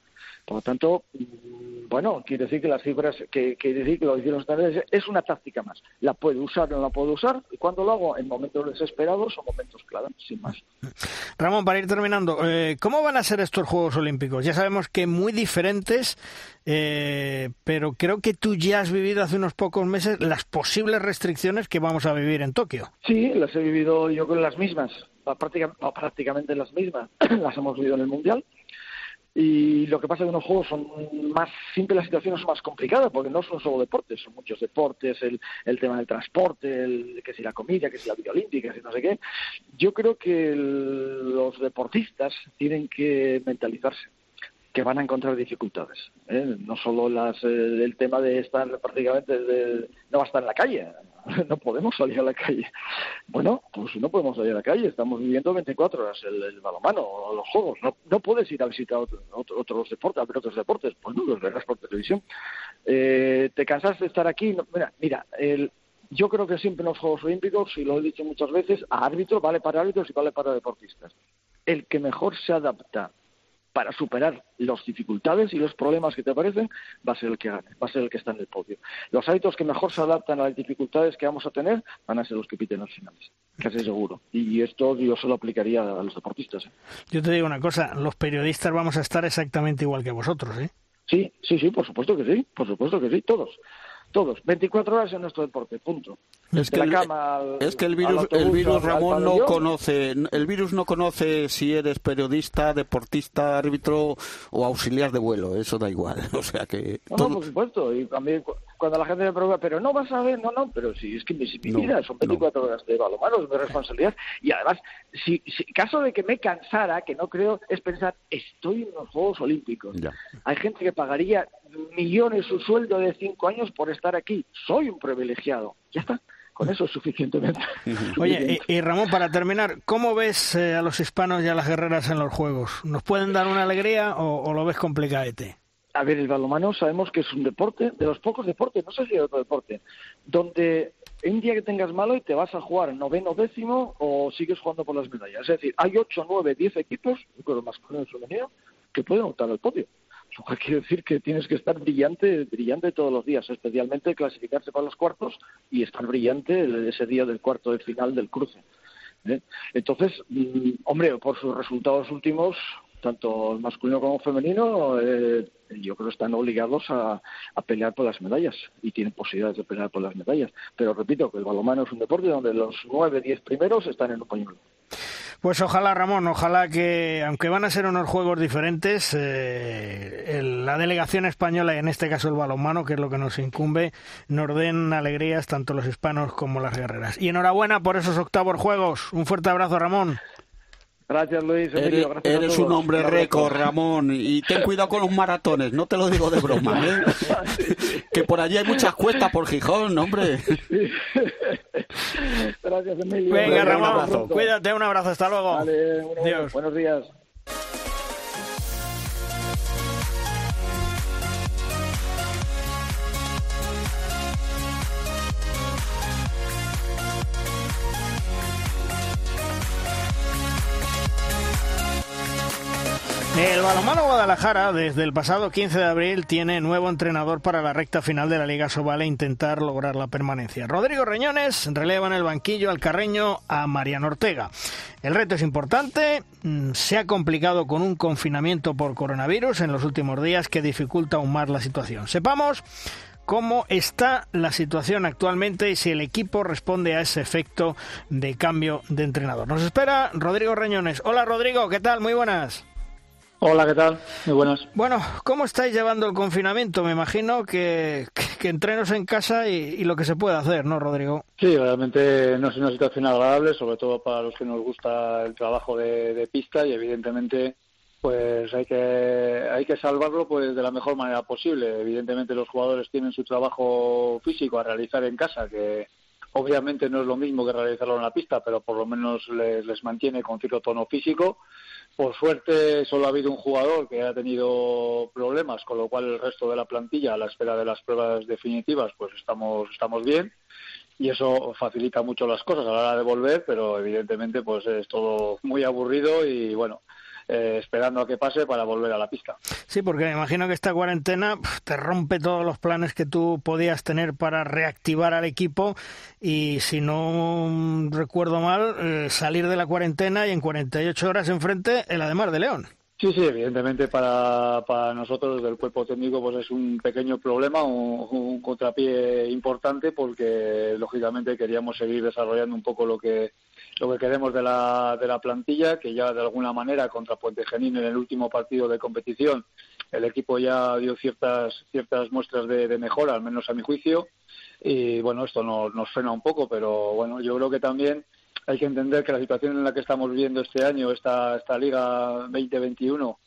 Speaker 9: Por lo tanto, bueno, quiere decir que las cifras, que, quiere decir que lo que hicieron vez es una táctica más. La puede usar no la puede usar, y cuando lo hago, en momentos desesperados o momentos clave, sin más.
Speaker 1: Ramón, para ir terminando, eh, ¿cómo van a ser estos Juegos Olímpicos? Ya sabemos que muy diferentes, eh, pero creo que tú ya has vivido hace unos pocos meses las posibles restricciones que vamos a vivir en Tokio.
Speaker 9: Sí, las he vivido yo con las mismas, prácticamente las mismas, las hemos vivido en el Mundial y lo que pasa es que unos juegos son más simples, las situaciones son más complicadas, porque no son solo deportes, son muchos deportes, el, el tema del transporte, el, que si la comida, que si la vida olímpica, que si no sé qué. Yo creo que los deportistas tienen que mentalizarse que van a encontrar dificultades. ¿eh? No solo las, eh, el tema de estar prácticamente, de, no va a estar en la calle, no podemos salir a la calle. Bueno, pues no podemos salir a la calle, estamos viviendo 24 horas el, el balomano o los juegos. No, no puedes ir a visitar otros deportes, a ver otros deportes, pues no los verás por televisión. Eh, ¿Te cansas de estar aquí? mira, mira el, Yo creo que siempre en los Juegos Olímpicos, y lo he dicho muchas veces, a árbitro vale para árbitros y vale para deportistas. El que mejor se adapta para superar las dificultades y los problemas que te aparecen, va a ser el que gane, va a ser el que está en el podio. Los hábitos que mejor se adaptan a las dificultades que vamos a tener van a ser los que piten los finales, casi seguro. Y esto yo solo aplicaría a los deportistas. ¿eh?
Speaker 1: Yo te digo una cosa, los periodistas vamos a estar exactamente igual que vosotros, ¿eh?
Speaker 9: Sí, sí, sí, por supuesto que sí, por supuesto que sí, todos todos, 24 horas en nuestro deporte, punto.
Speaker 3: Es que, el, es que el virus, el virus Ramón no conoce, el virus no conoce si eres periodista, deportista, árbitro o auxiliar de vuelo, eso da igual, o sea que.
Speaker 9: No, por supuesto, y también cuando la gente me pregunta, pero no vas a ver, no, no, pero si es que mi, vida son 24 horas de balonmano, es mi responsabilidad. Y además, si, si, caso de que me cansara, que no creo, es pensar, estoy en los Juegos Olímpicos. Hay gente que pagaría millones su sueldo de cinco años por estar aquí. Soy un privilegiado. Ya está. Con eso es suficientemente.
Speaker 1: Oye, y, Ramón, para terminar, ¿cómo ves eh, a los hispanos y a las guerreras en los Juegos? ¿Nos pueden dar una alegría o, lo ves complicadete?
Speaker 9: A ver, el balonmano sabemos que es un deporte, de los pocos deportes, no sé si hay otro deporte, donde un día que tengas malo y te vas a jugar noveno décimo o sigues jugando por las medallas. Es decir, hay ocho, nueve, diez equipos, con más masculino y femenino, que pueden optar al podio. Cual quiere decir que tienes que estar brillante, brillante todos los días, especialmente clasificarse para los cuartos y estar brillante ese día del cuarto de final del cruce. ¿eh? Entonces, mm, hombre, por sus resultados últimos, tanto masculino como femenino, eh, yo creo que están obligados a, pelear por las medallas y tienen posibilidades de pelear por las medallas. Pero repito que el balonmano es un deporte donde los nueve, diez primeros están en un pañuelo.
Speaker 1: Pues ojalá, Ramón, ojalá que, aunque van a ser unos juegos diferentes, eh, la delegación española y en este caso el balonmano, que es lo que nos incumbe, nos den alegrías tanto los hispanos como las guerreras. Y enhorabuena por esos octavos juegos. Un fuerte abrazo, Ramón.
Speaker 9: Gracias, Luis.
Speaker 3: eres, eres un hombre récord, Ramón. Y ten cuidado con los maratones, no te lo digo de broma. ¿eh? que por allí hay muchas cuestas por Gijón, hombre.
Speaker 9: Gracias, Emilio.
Speaker 1: Venga, Ramón, cuídate, un abrazo, hasta luego.
Speaker 9: Vale, Buenos días.
Speaker 1: El balonmano Guadalajara desde el pasado 15 de abril tiene nuevo entrenador para la recta final de la Liga Sobal e intentar lograr la permanencia. Rodrigo Reñones releva en el banquillo al carreño a Mariano Ortega. El reto es importante, mm, se ha complicado con un confinamiento por coronavirus en los últimos días que dificulta aún más la situación. Sepamos cómo está la situación actualmente y si el equipo responde a ese efecto de cambio de entrenador. Nos espera Rodrigo Reñones. Hola Rodrigo, ¿qué tal? Muy buenas.
Speaker 10: Hola, ¿qué tal? Muy buenas.
Speaker 1: Bueno, ¿cómo estáis llevando el confinamiento? Me imagino que, que, entrenos en casa y, lo que se puede hacer, ¿no, Rodrigo?
Speaker 10: Sí, realmente no es una situación agradable, sobre todo para los que nos gusta el trabajo de, pista y evidentemente pues hay que hay que salvarlo pues de la mejor manera posible. Evidentemente los jugadores tienen su trabajo físico a realizar en casa, que obviamente no es lo mismo que realizarlo en la pista, pero por lo menos les, les mantiene con cierto tono físico. Por suerte solo ha habido un jugador que ha tenido problemas, con lo cual el resto de la plantilla, a la espera de las pruebas definitivas, pues estamos, estamos bien. Y eso facilita mucho las cosas a la hora de volver, pero evidentemente pues es todo muy aburrido y bueno, eh, esperando a que pase para volver a la pista.
Speaker 1: Sí, porque me imagino que esta cuarentena te rompe todos los planes que tú podías tener para reactivar al equipo y si no recuerdo mal, eh, salir de la cuarentena y en 48 horas enfrente el Ademar de León.
Speaker 10: Sí, sí, evidentemente para, para nosotros del cuerpo técnico pues es un pequeño problema, un, un, contrapié importante porque lógicamente queríamos seguir desarrollando un poco lo que lo que queremos de la, de la plantilla, que ya de alguna manera contra Puente Genil en el último partido de competición el equipo ya dio ciertas, ciertas muestras de, mejora, al menos a mi juicio, y bueno, esto nos, nos frena un poco, pero bueno, yo creo que también hay que entender que la situación en la que estamos viviendo este año, esta, esta Liga 2021,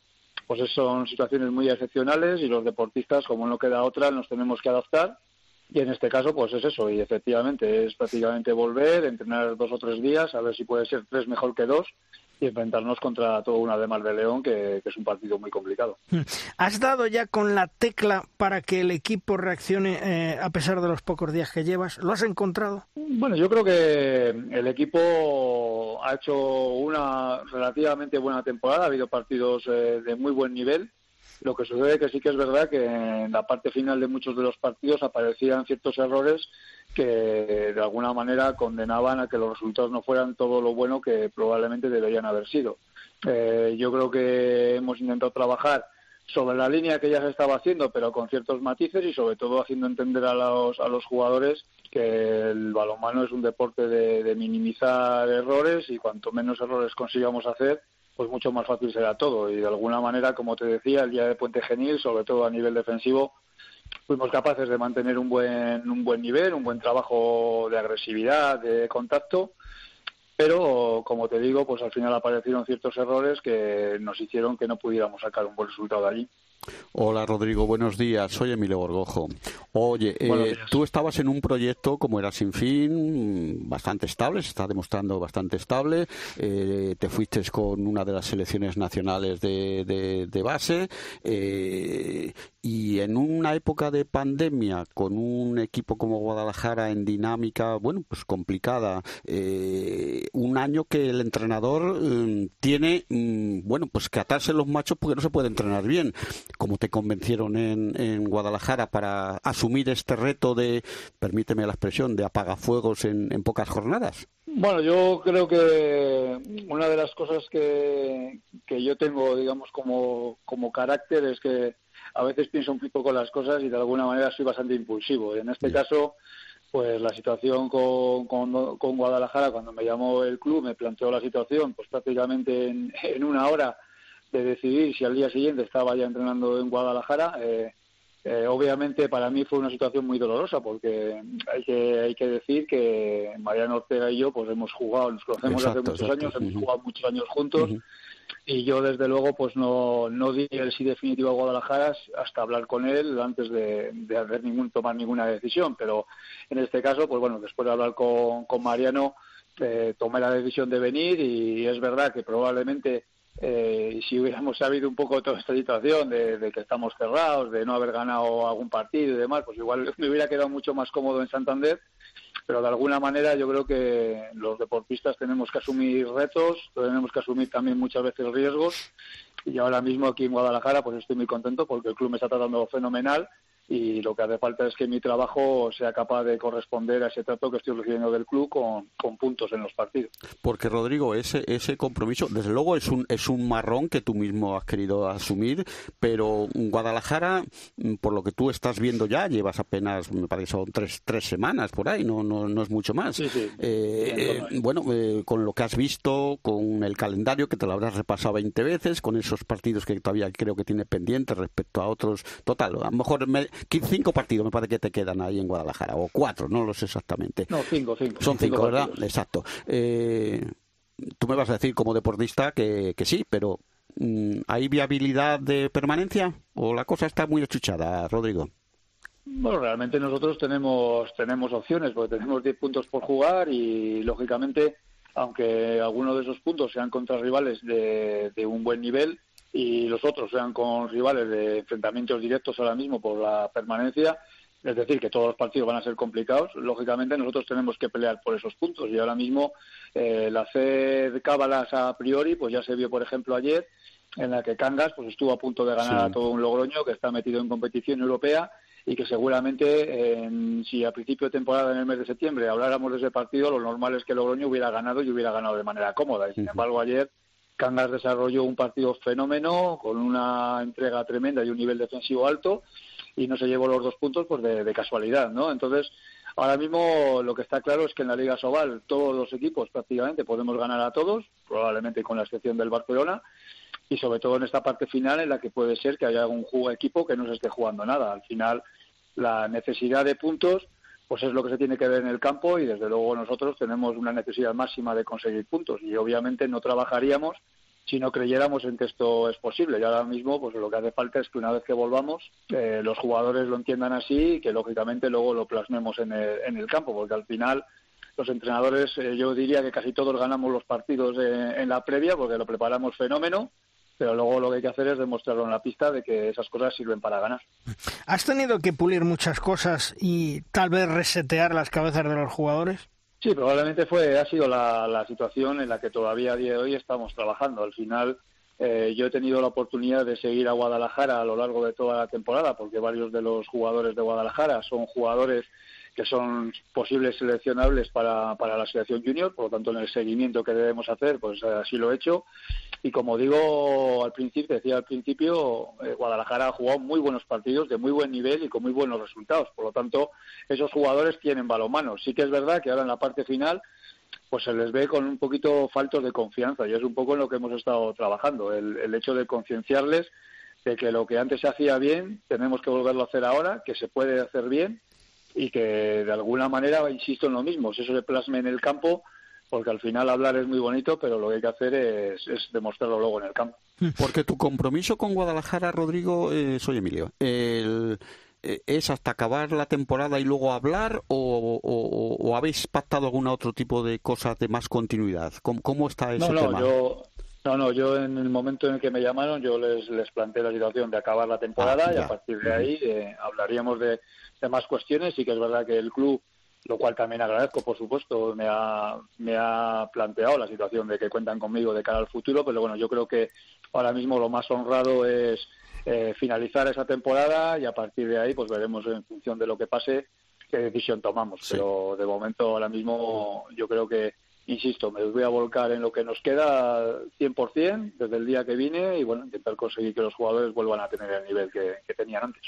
Speaker 10: pues son situaciones muy excepcionales y los deportistas, como no queda otra, nos tenemos que adaptar y en este caso, pues es eso, y efectivamente es prácticamente volver, entrenar dos o tres días, a ver si puede ser tres mejor que dos, y enfrentarnos contra todo una de de León, que, es un partido muy complicado. Hmm.
Speaker 1: ¿Has dado ya con la tecla para que el equipo reaccione eh, a pesar de los pocos días que llevas? ¿Lo has encontrado?
Speaker 10: Bueno, yo creo que el equipo ha hecho una relativamente buena temporada, ha habido partidos eh, de muy buen nivel. Lo que sucede que sí que es verdad que en la parte final de muchos de los partidos aparecían ciertos errores que de alguna manera condenaban a que los resultados no fueran todo lo bueno que probablemente deberían haber sido. Eh, yo creo que hemos intentado trabajar sobre la línea que ya se estaba haciendo, pero con ciertos matices y sobre todo haciendo entender a los, a los jugadores que el balonmano es un deporte de minimizar errores y cuanto menos errores consigamos hacer, pues mucho más fácil será todo. Y de alguna manera, como te decía, el día de Puente Genil, sobre todo a nivel defensivo, fuimos capaces de mantener un buen, un buen nivel, un buen trabajo de agresividad, de contacto, pero como te digo, pues al final aparecieron ciertos errores que nos hicieron que no pudiéramos sacar un buen resultado de allí.
Speaker 3: Hola Rodrigo, buenos días. Soy Emilio Borgojo. Oye, eh, tú estabas en un proyecto como era Sin Fin, bastante estable, se está demostrando bastante estable. Eh, te fuiste con una de las selecciones nacionales de, de, base. Eh, y en una época de pandemia, con un equipo como Guadalajara en dinámica, bueno, pues complicada, un año que el entrenador mm, tiene, mm, bueno, pues que atarse los machos porque no se puede entrenar bien cómo te convencieron en, Guadalajara para asumir este reto de, permíteme la expresión, de apagafuegos en, en pocas jornadas?
Speaker 10: Bueno, yo creo que una de las cosas que, que yo tengo, digamos, como, como carácter es que a veces pienso un poco las cosas y de alguna manera soy bastante impulsivo. Y en este caso, pues la situación con, con, Guadalajara, cuando me llamó el club, me planteó la situación, pues prácticamente en, en una hora de decidir si al día siguiente estaba ya entrenando en Guadalajara. Eh, eh, obviamente para mí fue una situación muy dolorosa porque hay que hay que decir que Mariano Ortega y yo pues hemos jugado, nos conocemos hace muchos años, hemos jugado muchos años juntos y yo desde luego pues no, no di el sí definitivo a Guadalajara hasta hablar con él antes de, de hacer ningún tomar ninguna decisión, pero en este caso pues bueno después de hablar con, con Mariano eh, tomé la decisión de venir y es verdad que probablemente eh, si hubiéramos sabido un poco toda esta situación de, que estamos cerrados, de no haber ganado algún partido y demás, pues igual me hubiera quedado mucho más cómodo en Santander, pero de alguna manera yo creo que los deportistas tenemos que asumir retos, tenemos que asumir también muchas veces riesgos. Y ahora mismo aquí en Guadalajara pues estoy muy contento porque el club me está tratando fenomenal y lo que hace falta es que mi trabajo sea capaz de corresponder a ese trato que estoy recibiendo del club con, puntos en los partidos.
Speaker 3: Porque Rodrigo, ese, ese compromiso, desde luego es un, es un marrón que tú mismo has querido asumir, pero Guadalajara, mm, por lo que tú estás viendo ya, llevas apenas, me parece que son tres, tres semanas por ahí, no, no, no es mucho más. Eh, eh, bueno, eh, con lo que has visto, con el calendario que te lo habrás repasado 20 veces, con esos partidos que todavía creo que tiene pendientes respecto a otros, total, a lo mejor me, cinco partidos me parece que te quedan ahí en Guadalajara, o cuatro, no lo sé exactamente.
Speaker 10: No, cinco, cinco.
Speaker 3: Son cinco, ¿verdad? Exacto. Eh, tú me vas a decir como deportista que, que sí, pero mm, ¿hay viabilidad de permanencia o la cosa está muy achuchada, Rodrigo?
Speaker 10: Bueno, realmente nosotros tenemos tenemos opciones, porque tenemos 10 puntos por jugar y, lógicamente, aunque algunos de esos puntos sean contra rivales de, de un buen nivel, y los otros sean con rivales de enfrentamientos directos ahora mismo por la permanencia, es decir, que todos los partidos van a ser complicados, lógicamente nosotros tenemos que pelear por esos puntos. Y ahora mismo eh, el hacer cábalas a priori, pues ya se vio por ejemplo ayer en la que Cangas pues estuvo a punto de ganar a todo un Logroño que está metido en competición europea y que seguramente si a principio de temporada en el mes de septiembre habláramos de ese partido, lo normal es que Logroño hubiera ganado y hubiera ganado de manera cómoda. Y sin embargo ayer Cangas desarrolló un partido fenómeno con una entrega tremenda y un nivel defensivo alto y no se llevó los dos puntos pues de, casualidad, ¿no? Entonces, ahora mismo lo que está claro es que en la Liga Sobal todos los equipos prácticamente podemos ganar a todos, probablemente con la excepción del Barcelona, y sobre todo en esta parte final en la que puede ser que haya algún juego equipo que no se esté jugando nada. Al final, la necesidad de puntos pues es lo que se tiene que ver en el campo y desde luego nosotros tenemos una necesidad máxima de conseguir puntos y obviamente no trabajaríamos si no creyéramos en que esto es posible. Y ahora mismo, pues lo que hace falta es que una vez que volvamos, eh, los jugadores lo entiendan así y que lógicamente luego lo plasmemos en el, en el campo, porque al final los entrenadores, eh, yo diría que casi todos ganamos los partidos en la previa porque lo preparamos fenómeno, pero luego lo que hay que hacer es demostrarlo en la pista de que esas cosas sirven para ganar.
Speaker 1: ¿Has tenido que pulir muchas cosas y tal vez resetear las cabezas de los jugadores?
Speaker 10: Sí, probablemente fue, ha sido la, la situación en la que todavía a día de hoy estamos trabajando. Al final, eh, yo he tenido la oportunidad de seguir a Guadalajara a lo largo de toda la temporada, porque varios de los jugadores de Guadalajara son jugadores que son posibles seleccionables para, para la selección junior, por lo tanto en el seguimiento que debemos hacer, pues así lo he hecho. Y como digo al principio, decía al principio, eh, Guadalajara ha jugado muy buenos partidos de muy buen nivel y con muy buenos resultados. Por lo tanto, esos jugadores tienen balonmano. Sí que es verdad que ahora en la parte final pues se les ve con un poquito faltos de confianza y es un poco en lo que hemos estado trabajando, el, hecho de concienciarles de que lo que antes se hacía bien tenemos que volverlo a hacer ahora, que se puede hacer bien y que de alguna manera, insisto en lo mismo, si eso se plasme en el campo, porque al final hablar es muy bonito, pero lo que hay que hacer es, demostrarlo luego en el campo.
Speaker 3: Porque tu compromiso con Guadalajara, Rodrigo, eh, soy Emilio, el, eh, es hasta acabar la temporada y luego hablar o, habéis pactado algún otro tipo de cosas de más continuidad? ¿Cómo, está ese
Speaker 10: no,
Speaker 3: tema?
Speaker 10: Yo, no, no, yo en el momento en el que me llamaron yo les, les planteé la situación de acabar la temporada ah, y a partir de ahí eh, hablaríamos de, más cuestiones. Y que es verdad que el club lo cual también agradezco, por supuesto, me ha, me ha planteado la situación de que cuentan conmigo de cara al futuro, pero bueno, yo creo que ahora mismo lo más honrado es eh, finalizar esa temporada y a partir de ahí pues veremos en función de lo que pase qué decisión tomamos. Pero de momento ahora mismo yo creo que, insisto, me voy a volcar en lo que nos queda 100% desde el día que vine y bueno, intentar conseguir que los jugadores vuelvan a tener el nivel que, tenían antes.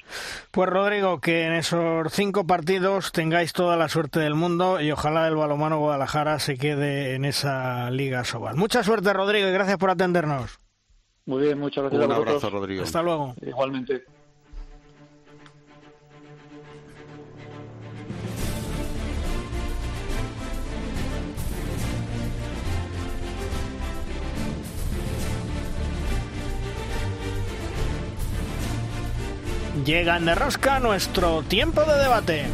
Speaker 1: Pues Rodrigo, que en esos cinco partidos tengáis toda la suerte del mundo y ojalá el balomano Guadalajara se quede en esa Liga Sobal. Mucha suerte Rodrigo y gracias por atendernos.
Speaker 10: Muy bien, muchas gracias.
Speaker 3: Un abrazo, Rodrigo.
Speaker 1: Hasta luego.
Speaker 10: Igualmente.
Speaker 1: Llega en de rosca nuestro tiempo de debate.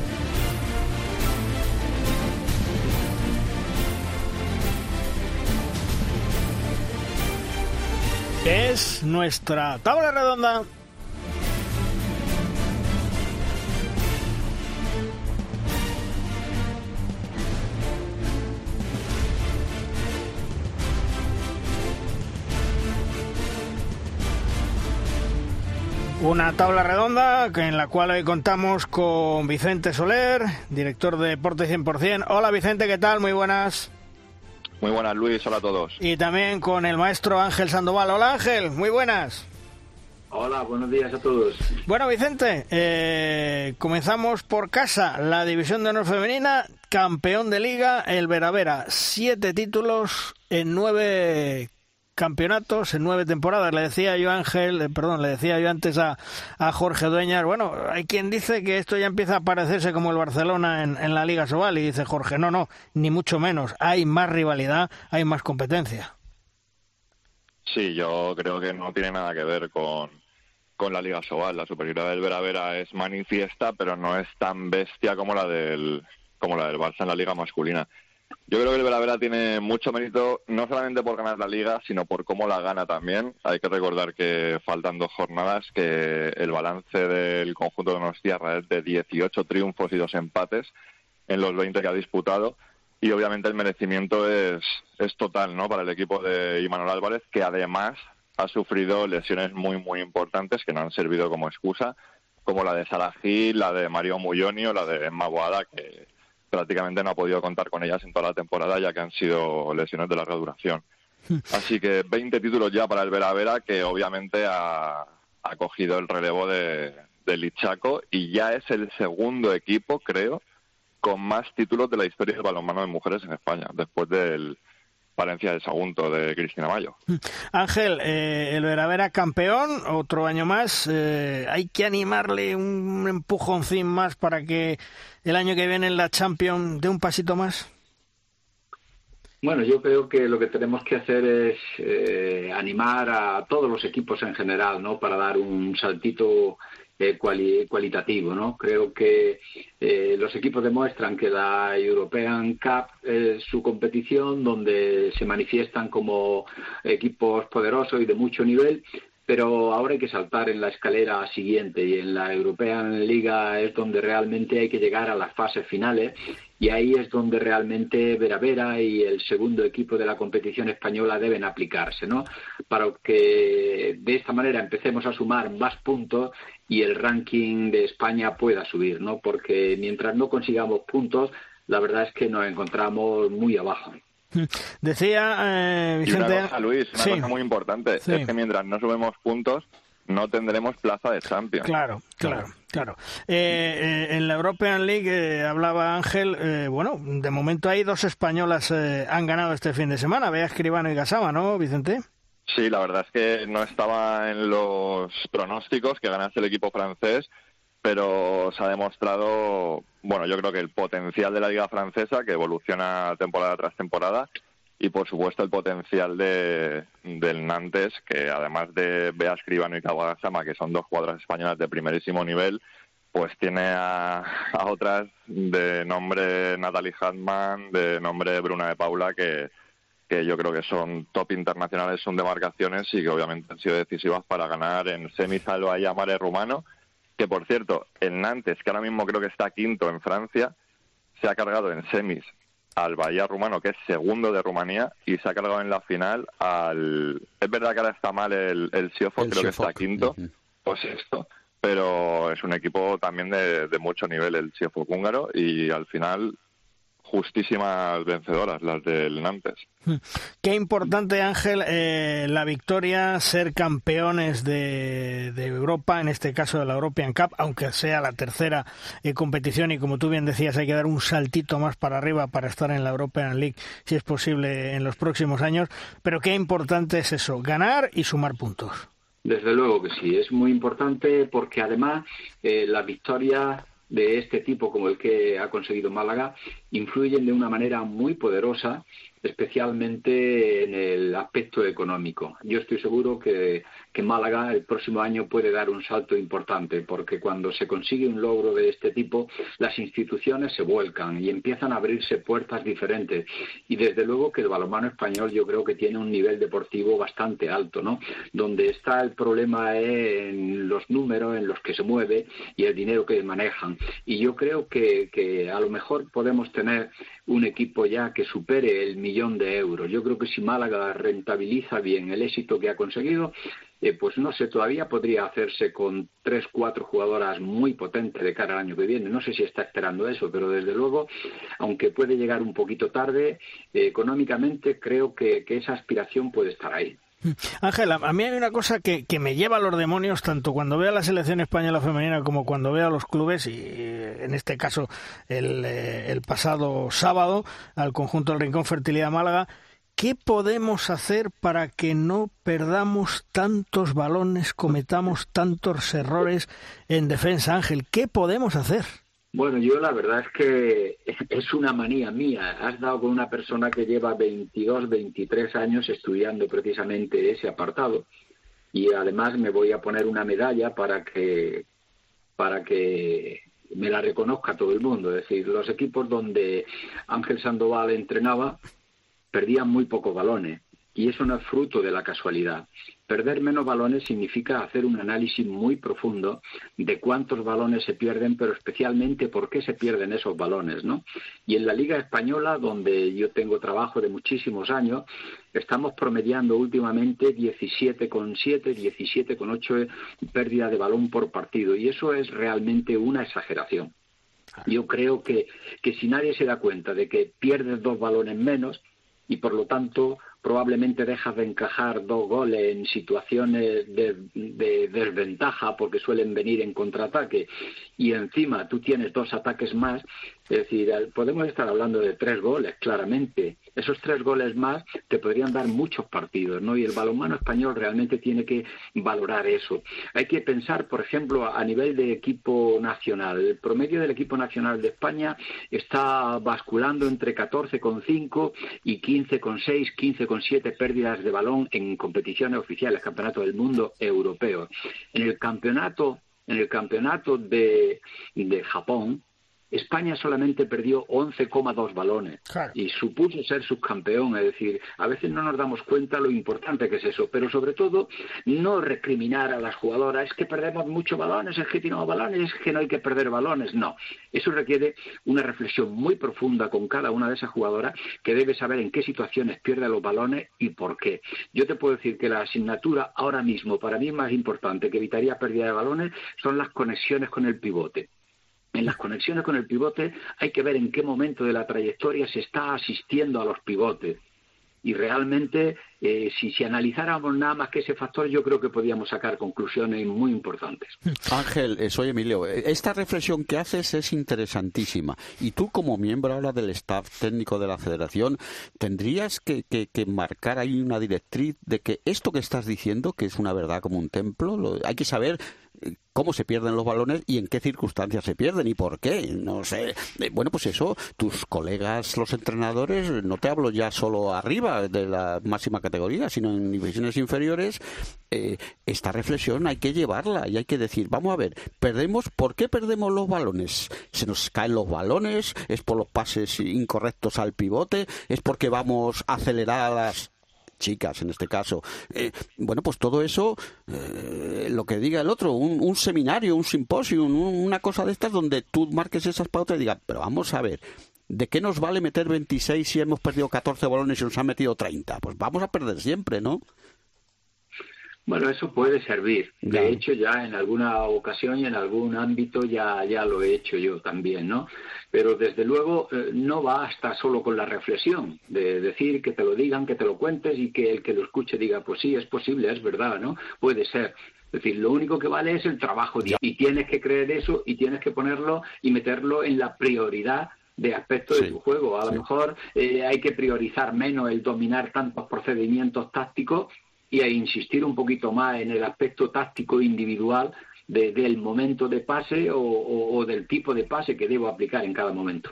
Speaker 1: es nuestra tabla redonda. Una tabla redonda en la cual hoy contamos con Vicente Soler, director de Deporte 100%. Hola Vicente, ¿qué tal? Muy buenas.
Speaker 11: Muy buenas, Luis. Hola a todos.
Speaker 1: Y también con el maestro Ángel Sandoval. Hola, Ángel. Muy buenas.
Speaker 12: Hola, buenos días a todos.
Speaker 1: Bueno, Vicente, eh, comenzamos por casa. La división de honor femenina, campeón de liga, el Veravera. Siete títulos en nueve campeonatos en nueve temporadas. Le decía yo Ángel, eh, perdón, le decía yo antes a, a, Jorge Dueñas, bueno, hay quien dice que esto ya empieza a parecerse como el Barcelona en, en la Liga Sobal y dice Jorge, no, no, ni mucho menos, hay más rivalidad, hay más competencia.
Speaker 11: Sí, yo creo que no tiene nada que ver con, con la Liga Sobal. La superioridad del Vera Vera es manifiesta, pero no es tan bestia como la del como la del Barça en la Liga masculina. Yo creo que el Veravera tiene mucho mérito, no solamente por ganar la liga, sino por cómo la gana también. Hay que recordar que faltan dos jornadas, que el balance del conjunto de Donostiarra es de 18 triunfos y dos empates en los 20 que ha disputado. Y obviamente el merecimiento es, es total ¿no? para el equipo de Imanol Álvarez, que además ha sufrido lesiones muy, muy importantes que no han servido como excusa, como la de Salahí, la de Mario Mulloni o la de Maguada, que prácticamente no ha podido contar con ellas en toda la temporada ya que han sido lesiones de larga duración. Así que 20 títulos ya para el Vera Vera que obviamente ha, cogido el relevo de, de Lichaco y ya es el segundo equipo, creo, con más títulos de la historia del balonmano de mujeres en España, después del, Valencia de Sagunto de Cristina Mayo.
Speaker 1: Ángel, eh, el Veravera campeón, otro año más. Eh, hay que animarle un empujoncín más para que el año que viene en la Champions dé un pasito más.
Speaker 12: Bueno, yo creo que lo que tenemos que hacer es eh, animar a todos los equipos en general, ¿no? Para dar un saltito eh, cualitativo, ¿no? Creo que eh, los equipos demuestran que la European Cup es su competición donde se manifiestan como equipos poderosos y de mucho nivel, pero ahora hay que saltar en la escalera siguiente y en la European Liga es donde realmente hay que llegar a las fases finales y ahí es donde realmente Vera Vera y el segundo equipo de la competición española deben aplicarse, ¿no? Para que de esta manera empecemos a sumar más puntos y el ranking de España pueda subir, ¿no? Porque mientras no consigamos puntos, la verdad es que nos encontramos muy abajo.
Speaker 1: Decía eh, Vicente.
Speaker 11: Y una cosa, Luis, una cosa muy importante es que mientras no subimos puntos, no tendremos plaza de Champions.
Speaker 1: Claro, claro, claro. Eh, eh, en la European League hablaba Ángel, bueno, de momento hay dos españolas han ganado este fin de semana, Bea Escribano y Gasama, ¿no, Vicente?
Speaker 11: Sí, la verdad es que no estaba en los pronósticos que ganase el equipo francés, pero se ha demostrado, bueno, yo creo que el potencial de la liga francesa, que evoluciona temporada tras temporada, y por supuesto el potencial de, del Nantes, que además de Bea Escribano y Kawagasama, que son dos jugadoras españolas de primerísimo nivel, pues tiene a, otras de nombre Natalie Hartmann, de nombre Bruna de Paula, que, que yo creo que son top internacionales, son demarcaciones y que obviamente han sido decisivas para ganar en semis al Mare rumano que por cierto, el Nantes, que ahora mismo creo que está quinto en Francia, se ha cargado en semis al Bahía rumano, que es segundo de Rumanía, y se ha cargado en la final al... Es verdad que ahora está mal el, el Siofo, creo que está quinto o sexto, pero es un equipo también de, de mucho nivel el Siofo húngaro, y al final justísimas vencedoras, las del Nantes.
Speaker 1: Qué importante, Ángel, eh, la victoria, ser campeones de, Europa, en este caso de la European Cup, aunque sea la tercera eh, competición y como tú bien decías, hay que dar un saltito más para arriba para estar en la European League, si es posible, en los próximos años. Pero qué importante es eso, ganar y sumar puntos.
Speaker 12: Desde luego que sí, es muy importante porque además eh, la victoria de este tipo como el que ha conseguido Málaga influyen de una manera muy poderosa especialmente en el aspecto económico. Yo estoy seguro que, Málaga el próximo año puede dar un salto importante, porque cuando se consigue un logro de este tipo, las instituciones se vuelcan y empiezan a abrirse puertas diferentes. Y desde luego que el balonmano español yo creo que tiene un nivel deportivo bastante alto, ¿no? Donde está el problema en los números en los que se mueve y el dinero que manejan. Y yo creo que, que a lo mejor podemos tener un equipo ya que supere el millón de euros. Yo creo que si Málaga rentabiliza bien el éxito que ha conseguido, eh, pues no sé, todavía podría hacerse con tres, cuatro jugadoras muy potentes de cara al año que viene. No sé si está esperando eso, pero desde luego, aunque puede llegar un poquito tarde, eh, económicamente creo que esa aspiración puede estar ahí.
Speaker 1: Ángela, a mí hay una cosa que, me lleva a los demonios tanto cuando veo a la selección española femenina como cuando veo a los clubes y en este caso el, eh, el pasado sábado al conjunto del Rincón Fertilidad Málaga. ¿Qué podemos hacer para que no perdamos tantos balones, cometamos tantos errores en defensa, Ángel? ¿Qué podemos hacer?
Speaker 12: Bueno, yo la verdad es que es una manía mía. Has dado con una persona que lleva 22, 23 años estudiando precisamente ese apartado y además me voy a poner una medalla para que para que me la reconozca todo el mundo. Es decir, los equipos donde Ángel Sandoval entrenaba perdían muy pocos balones y eso no es fruto de la casualidad. Perder menos balones significa hacer un análisis muy profundo de cuántos balones se pierden, pero especialmente por qué se pierden esos balones, ¿no? Y en la Liga Española, donde yo tengo trabajo de muchísimos años, estamos promediando últimamente 17,7, 17,8 pérdida de balón por partido, y eso es realmente una exageración. Yo creo que, que si nadie se da cuenta de que pierdes dos balones menos, y por lo tanto probablemente dejas de encajar dos goles en situaciones de, desventaja porque suelen venir en contraataque y encima tú tienes dos ataques más, es decir, podemos estar hablando de tres goles, claramente. Esos tres goles más te podrían dar muchos partidos, ¿no? Y el balonmano español realmente tiene que valorar eso. Hay que pensar, por ejemplo, a nivel de equipo nacional. El promedio del equipo nacional de España está basculando entre 14,5 y 15,6, 15,7 pérdidas de balón en competiciones oficiales, campeonato del mundo europeo. En el campeonato en el campeonato de, de Japón, España solamente perdió 11,2 balones y supuso ser subcampeón. Es decir, a veces no nos damos cuenta lo importante que es eso, pero sobre todo no recriminar a las jugadoras, es que perdemos muchos balones, es que tiramos balones, es que no hay que perder balones. No, eso requiere una reflexión muy profunda con cada una de esas jugadoras que debe saber en qué situaciones pierde los balones y por qué. Yo te puedo decir que la asignatura ahora mismo para mí más importante que evitaría pérdida de balones son las conexiones con el pivote en las conexiones con el pivote hay que ver en qué momento de la trayectoria se está asistiendo a los pivotes. Y realmente, eh, si, si analizáramos nada más que ese factor, yo creo que podríamos sacar conclusiones muy importantes.
Speaker 3: Ángel, eh, soy Emilio. Esta reflexión que haces es interesantísima. Y tú, como miembro ahora del staff técnico de la federación, tendrías que, que, que marcar ahí una directriz de que esto que estás diciendo, que es una verdad como un templo, lo, hay que saber cómo se pierden los balones y en qué circunstancias se pierden y por qué. No sé. Eh, bueno, pues eso, tus colegas, los entrenadores, no te hablo ya solo arriba de la máxima categoría, sino en divisiones inferiores, eh, esta reflexión hay que llevarla y hay que decir, vamos a ver, perdemos, ¿por qué perdemos los balones? ¿Se nos caen los balones? ¿Es por los pases incorrectos al pivote? ¿Es porque vamos aceleradas chicas en este caso. Eh, bueno, pues todo eso, eh, lo que diga el otro, un, seminario, un simposio, una cosa de estas donde tú marques esas pautas y digas, pero vamos a ver, ¿de qué nos vale meter 26 si hemos perdido 14 balones y nos han metido 30? Pues vamos a perder siempre, ¿no?
Speaker 12: Bueno, eso puede servir. De hecho, ya en alguna ocasión y en algún ámbito ya, ya lo he hecho yo también, ¿no? Pero desde luego eh, no basta solo con la reflexión, de decir que te lo digan, que te lo cuentes y que el que lo escuche diga, pues sí, es posible, es verdad, ¿no? Puede ser. Es decir, lo único que vale es el trabajo y tienes que creer eso y tienes que ponerlo y meterlo en la prioridad de aspectos de tu juego. A lo mejor eh, hay que priorizar menos el dominar tantos procedimientos tácticos y a insistir un poquito más en el aspecto táctico individual del momento de pase o, del tipo de pase que debo aplicar en cada momento.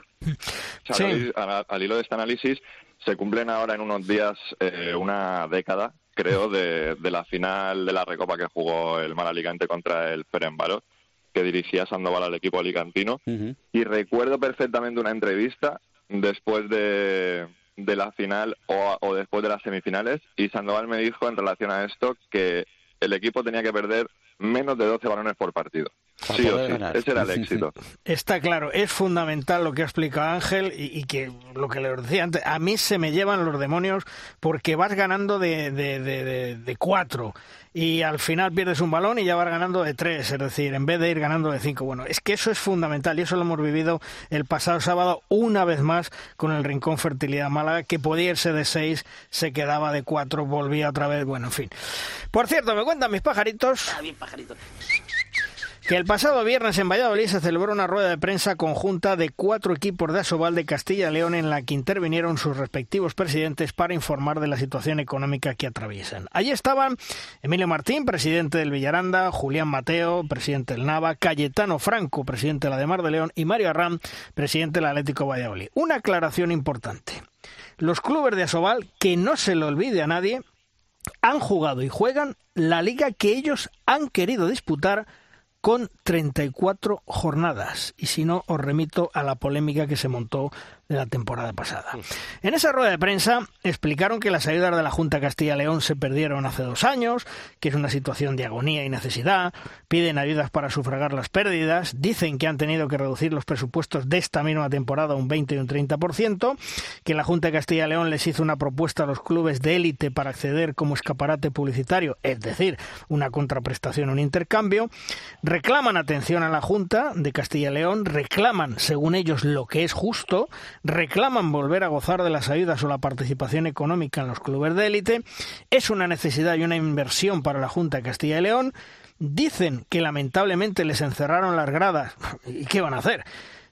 Speaker 11: al, hilo de este análisis, se cumplen ahora en unos días eh, una década, creo, de, la final de la Recopa que jugó el Mal Alicante contra el Ferenbaro, que dirigía Sandoval al equipo alicantino. Y recuerdo perfectamente una entrevista después de, de la final o, después de las semifinales y Sandoval me dijo en relación a esto que el equipo tenía que perder menos de 12 balones por partido. Sí o sí, ese era el éxito.
Speaker 1: Está claro, es fundamental lo que ha explicado Ángel y, que lo que le decía antes, a mí se me llevan los demonios porque vas ganando de, de, de, de cuatro y al final pierdes un balón y ya vas ganando de tres, es decir, en vez de ir ganando de cinco. Bueno, es que eso es fundamental y eso lo hemos vivido el pasado sábado una vez más con el Rincón Fertilidad Málaga, que podía irse de seis, se quedaba de cuatro, volvía otra vez, bueno, en fin. Por cierto, me cuentan mis pajaritos. Ah, bien, pajaritos que el pasado viernes en Valladolid se celebró una rueda de prensa conjunta de cuatro equipos de Asobal de Castilla y León en la que intervinieron sus respectivos presidentes para informar de la situación económica que atraviesan. Allí estaban Emilio Martín, presidente del Villaranda, Julián Mateo, presidente del Nava, Cayetano Franco, presidente de la de Mar de León y Mario Arram, presidente del Atlético Valladolid. Una aclaración importante. Los clubes de Asobal, que no se lo olvide a nadie, han jugado y juegan la liga que ellos han querido disputar con 34 jornadas. Y si no, os remito a la polémica que se montó de la temporada pasada. En esa rueda de prensa explicaron que las ayudas de la Junta Castilla-León se perdieron hace dos años, que es una situación de agonía y necesidad, piden ayudas para sufragar las pérdidas, dicen que han tenido que reducir los presupuestos de esta misma temporada un 20 y un 30%, que la Junta Castilla-León les hizo una propuesta a los clubes de élite para acceder como escaparate publicitario, es decir, una contraprestación, un intercambio, reclaman atención a la Junta de Castilla-León, reclaman, según ellos, lo que es justo, reclaman volver a gozar de las ayudas o la participación económica en los clubes de élite, es una necesidad y una inversión para la Junta de Castilla y León, dicen que lamentablemente les encerraron las gradas, ¿y qué van a hacer?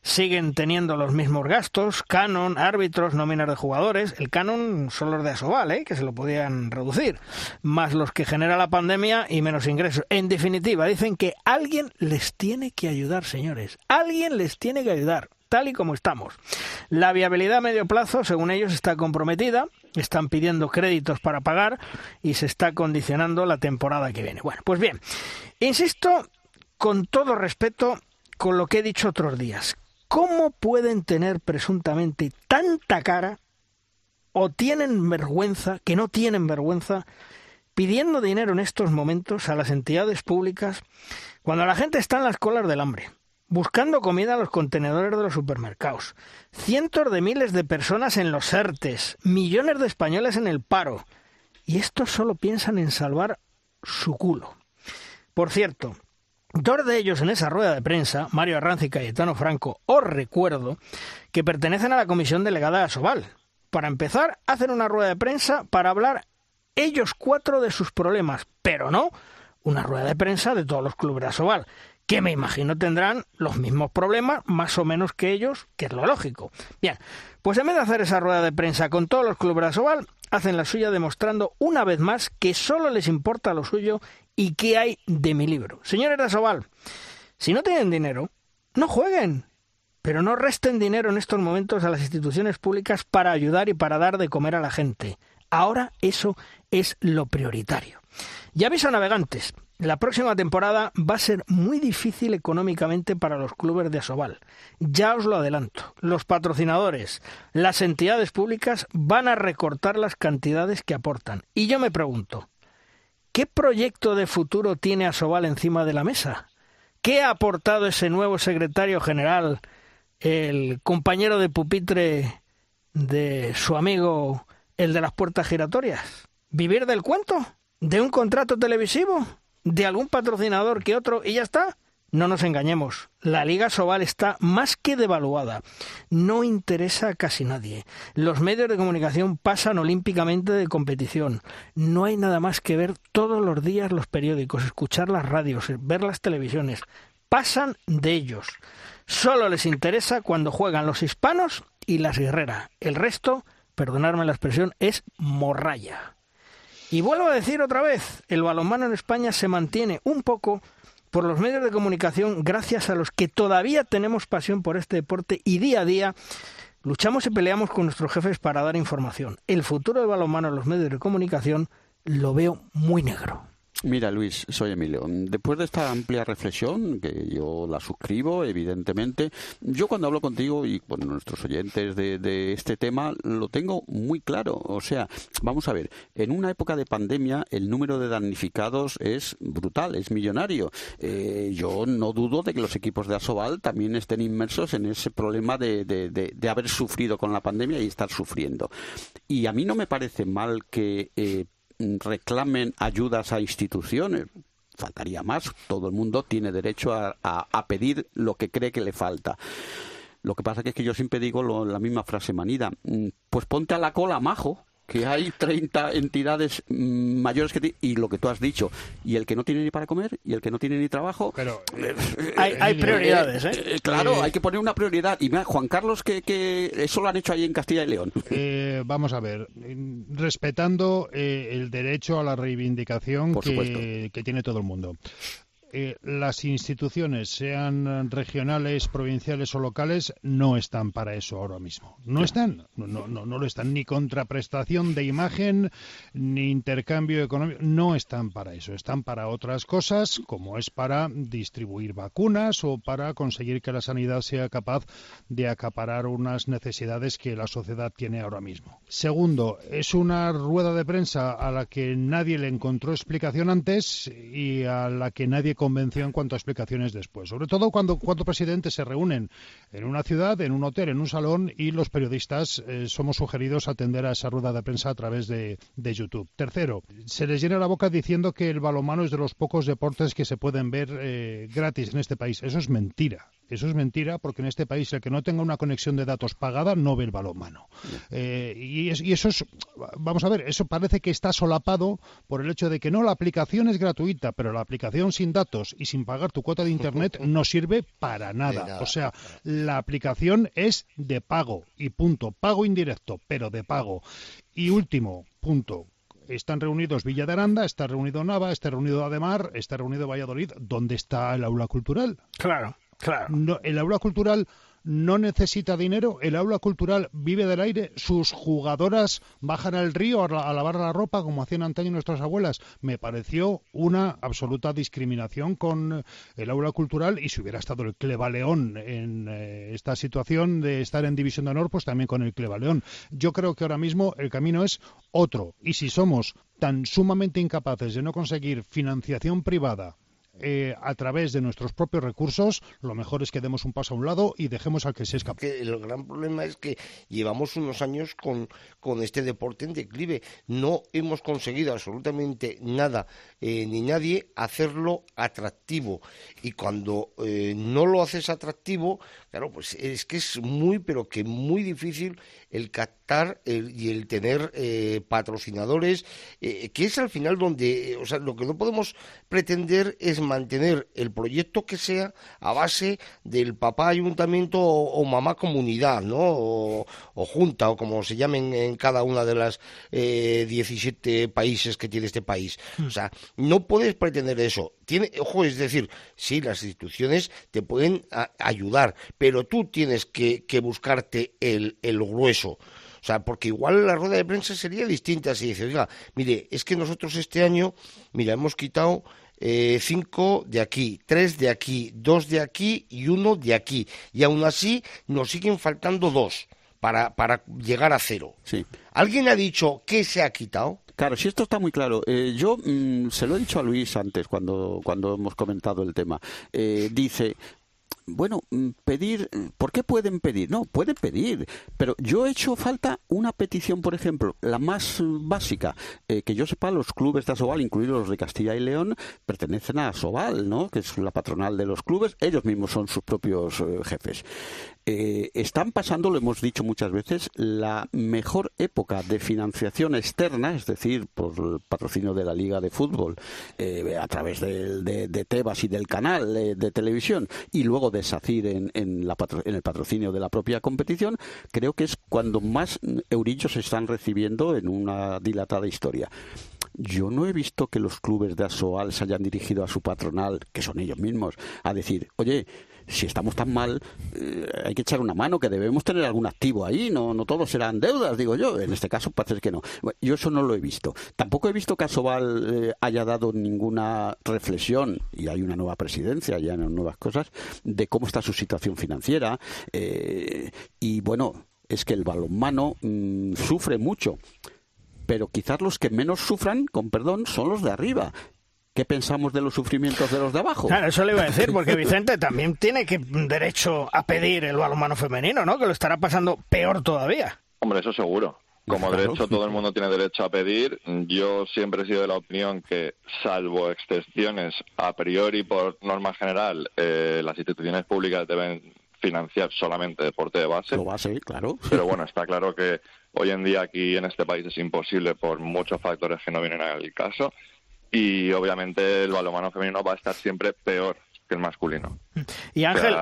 Speaker 1: Siguen teniendo los mismos gastos, canon, árbitros, nóminas de jugadores. El canon son los de Asobal, ¿eh? que se lo podían reducir, más los que genera la pandemia y menos ingresos. En definitiva, dicen que alguien les tiene que ayudar, señores. Alguien les tiene que ayudar tal y como estamos. La viabilidad a medio plazo, según ellos, está comprometida, están pidiendo créditos para pagar y se está condicionando la temporada que viene. Bueno, pues bien, insisto con todo respeto, con lo que he dicho otros días. ¿Cómo pueden tener presuntamente tanta cara o tienen vergüenza, que no tienen vergüenza, pidiendo dinero en estos momentos a las entidades públicas cuando la gente está en las colas del hambre, buscando comida en los contenedores de los supermercados, cientos de miles de personas en los ERTES, millones de españoles en el paro, y estos solo piensan en salvar su culo. Por cierto, Dos de ellos en esa rueda de prensa, Mario Arranz y Cayetano Franco, os recuerdo que pertenecen a la comisión delegada de Asobal. Para empezar, hacen una rueda de prensa para hablar ellos cuatro de sus problemas, pero no una rueda de prensa de todos los clubes de Asobal, que me imagino tendrán los mismos problemas, más o menos que ellos, que es lo lógico. Bien, pues en vez de hacer esa rueda de prensa con todos los clubes de Asobal, hacen la suya demostrando una vez más que solo les importa lo suyo y qué hay de mi libro. Señores de Asobal, si no tienen dinero, no jueguen, pero no resten dinero en estos momentos a las instituciones públicas para ayudar y para dar de comer a la gente. Ahora eso es lo prioritario. Y aviso a navegantes, la próxima temporada va a ser muy difícil económicamente para los clubes de Asobal. Ya os lo adelanto. Los patrocinadores, las entidades públicas van a recortar las cantidades que aportan. Y yo me pregunto, ¿Qué proyecto de futuro tiene Asobal encima de la mesa? ¿Qué ha aportado ese nuevo secretario general, el compañero de pupitre de su amigo, el de las puertas giratorias? ¿Vivir del cuento? ¿De un contrato televisivo? ¿De algún patrocinador que otro y ya está? No nos engañemos, la Liga Sobal está más que devaluada. No interesa a casi nadie. Los medios de comunicación pasan olímpicamente de competición. No hay nada más que ver todos los días los periódicos, escuchar las radios, ver las televisiones. Pasan de ellos. Solo les interesa cuando juegan los hispanos y las guerreras. El resto, perdonadme la expresión, es morralla. Y vuelvo a decir otra vez, el balonmano en España se mantiene un poco por los medios de comunicación gracias a los que todavía tenemos pasión por este deporte y día a día luchamos y peleamos con nuestros jefes para dar información. El futuro del balonmano en los medios de comunicación lo veo muy negro.
Speaker 3: Mira, Luis, soy Emilio. Después de esta amplia reflexión, que yo la suscribo, evidentemente, yo cuando hablo contigo y con nuestros oyentes de, este tema, lo tengo muy claro. O sea, vamos a ver, en una época de pandemia, el número de damnificados es brutal, es millonario. Eh, yo no dudo de que los equipos de Asobal también estén inmersos en ese problema de, de, haber sufrido con la pandemia y estar sufriendo. Y a mí no me parece mal que eh, reclamen ayudas a instituciones. Faltaría más. Todo el mundo tiene derecho a, pedir lo que cree que le falta. Lo que pasa es que yo siempre digo la misma frase manida. Mm, pues ponte a la cola, majo que hay 30 entidades mm, mayores que ti, y lo que tú has dicho, y el que no tiene ni para comer, y el que no tiene ni trabajo.
Speaker 1: Pero eh, eh, hay, prioridades, ¿eh?
Speaker 3: ¿eh? Claro, hay que poner una prioridad. Y mira, Juan Carlos, que, que eso lo han hecho ahí en Castilla y León.
Speaker 2: vamos a ver, respetando el derecho a la reivindicación que, que tiene todo el mundo. Eh, las instituciones, sean regionales, provinciales o locales, no están para eso ahora mismo. No están, no, no, no lo están, ni contraprestación de imagen, ni intercambio económico, no están para eso. Están para otras cosas, como es para distribuir vacunas o para conseguir que la sanidad sea capaz de acaparar unas necesidades que la sociedad tiene ahora mismo. Segundo, es una rueda de prensa a la que nadie le encontró explicación antes y a la que nadie convención en cuanto a explicaciones después. Sobre todo cuando cuatro presidentes se reúnen en una ciudad, en un hotel, en un salón y los periodistas eh, somos sugeridos a atender a esa rueda de prensa a través de, YouTube. Tercero, se les llena la boca diciendo que el balonmano es de los pocos deportes que se pueden ver eh, gratis en este país. Eso es mentira. Eso es mentira porque en este país el que no tenga una conexión de datos pagada no ve el balonmano. Eh, y, y, eso es, vamos a ver, eso parece que está solapado por el hecho de que no, la aplicación es gratuita, pero la aplicación sin datos y sin pagar tu cuota de Internet no sirve para nada. O sea, la aplicación es de pago y punto. Pago indirecto, pero de pago. Y último, punto están reunidos Villa de Aranda, está reunido Nava, está reunido Ademar, está reunido Valladolid. ¿Dónde está el aula cultural?
Speaker 1: Claro. Claro.
Speaker 2: el aula cultural no necesita dinero, el aula cultural vive del aire, sus jugadoras bajan al río a, lavar la ropa como hacían antaño nuestras abuelas. Me pareció una absoluta discriminación con el aula cultural y si hubiera estado el Clevaleón en eh, esta situación de estar en división de honor, pues también con el Clevaleón. Yo creo que ahora mismo el camino es otro y si somos tan sumamente incapaces de no conseguir financiación privada eh, a través de nuestros propios recursos, lo mejor es que demos un paso a un lado y dejemos al que se escape.
Speaker 7: El gran problema es que llevamos unos años con, con este deporte en declive. No hemos conseguido absolutamente nada eh, ni nadie hacerlo atractivo. Y cuando eh, no lo haces atractivo, claro, pues es que es muy, pero que muy difícil el captar y el tener eh, patrocinadores, que es al final donde, o sea, lo que no podemos pretender es mantener el proyecto que sea a base del papá ayuntamiento o, mamá comunidad, ¿no? O, junta, o como se llamen en cada una de las 17 países que tiene este país. O sea, no puedes pretender eso. Tiene, ojo, es decir, sí, las instituciones te pueden ayudar, pero tú tienes que, buscarte el, grueso. O sea, porque igual la rueda de prensa sería distinta si dices, oiga, mire, es que nosotros este año, mira, hemos quitado eh, cinco de aquí, tres de aquí, dos de aquí y uno de aquí. Y aún así nos siguen faltando dos para, para llegar a cero.
Speaker 3: Sí.
Speaker 7: ¿Alguien ha dicho qué se ha quitado?
Speaker 3: Claro, si esto está muy claro. Eh, yo mm, se lo he dicho a Luis antes cuando, cuando hemos comentado el tema. Eh, dice, bueno, mm, pedir, ¿por qué pueden pedir? No, pueden pedir, pero yo he hecho falta una petición, por ejemplo, la más básica, eh, que yo sepa, los clubes de Asobal, incluidos los de Castilla y León, pertenecen a Asobal, ¿no? Que es la patronal de los clubes, ellos mismos son sus propios jefes. Eh, están pasando, lo hemos dicho muchas veces, la mejor época de financiación externa, es decir, por el patrocinio de la Liga de Fútbol, eh, a través de, Tebas y del canal de, televisión, y luego de SACIR en, en, el patrocinio de la propia competición, creo que es cuando más eurillos se están recibiendo en una dilatada historia. Yo no he visto que los clubes de Asoal se hayan dirigido a su patronal, que son ellos mismos, a decir, oye, si estamos tan mal, eh, hay que echar una mano, que debemos tener algún activo ahí, no, no todos serán deudas, digo yo. En este caso parece que no. yo eso no lo he visto. Tampoco he visto que Asobal eh, haya dado ninguna reflexión, y hay una nueva presidencia, ya no nuevas cosas, de cómo está su situación financiera. Eh, y bueno, es que el balonmano mm, sufre mucho pero quizás los que menos sufran, con perdón, son los de arriba. ¿Qué pensamos de los sufrimientos de los de abajo?
Speaker 1: Claro, eso le iba a decir, porque Vicente también tiene que, derecho a pedir el balonmano femenino, ¿no? Que lo estará pasando peor todavía.
Speaker 11: Hombre, eso seguro. Como derecho, todo el mundo tiene derecho a pedir. Yo siempre he sido de la opinión que, salvo excepciones a priori por norma general, eh, las instituciones públicas deben financiar solamente deporte de base.
Speaker 3: Lo base, claro.
Speaker 11: Pero bueno, está claro que hoy en día aquí en este país es imposible por muchos factores que no vienen al caso y obviamente el balonmano femenino va a estar siempre peor que el masculino.
Speaker 1: Y Ángel.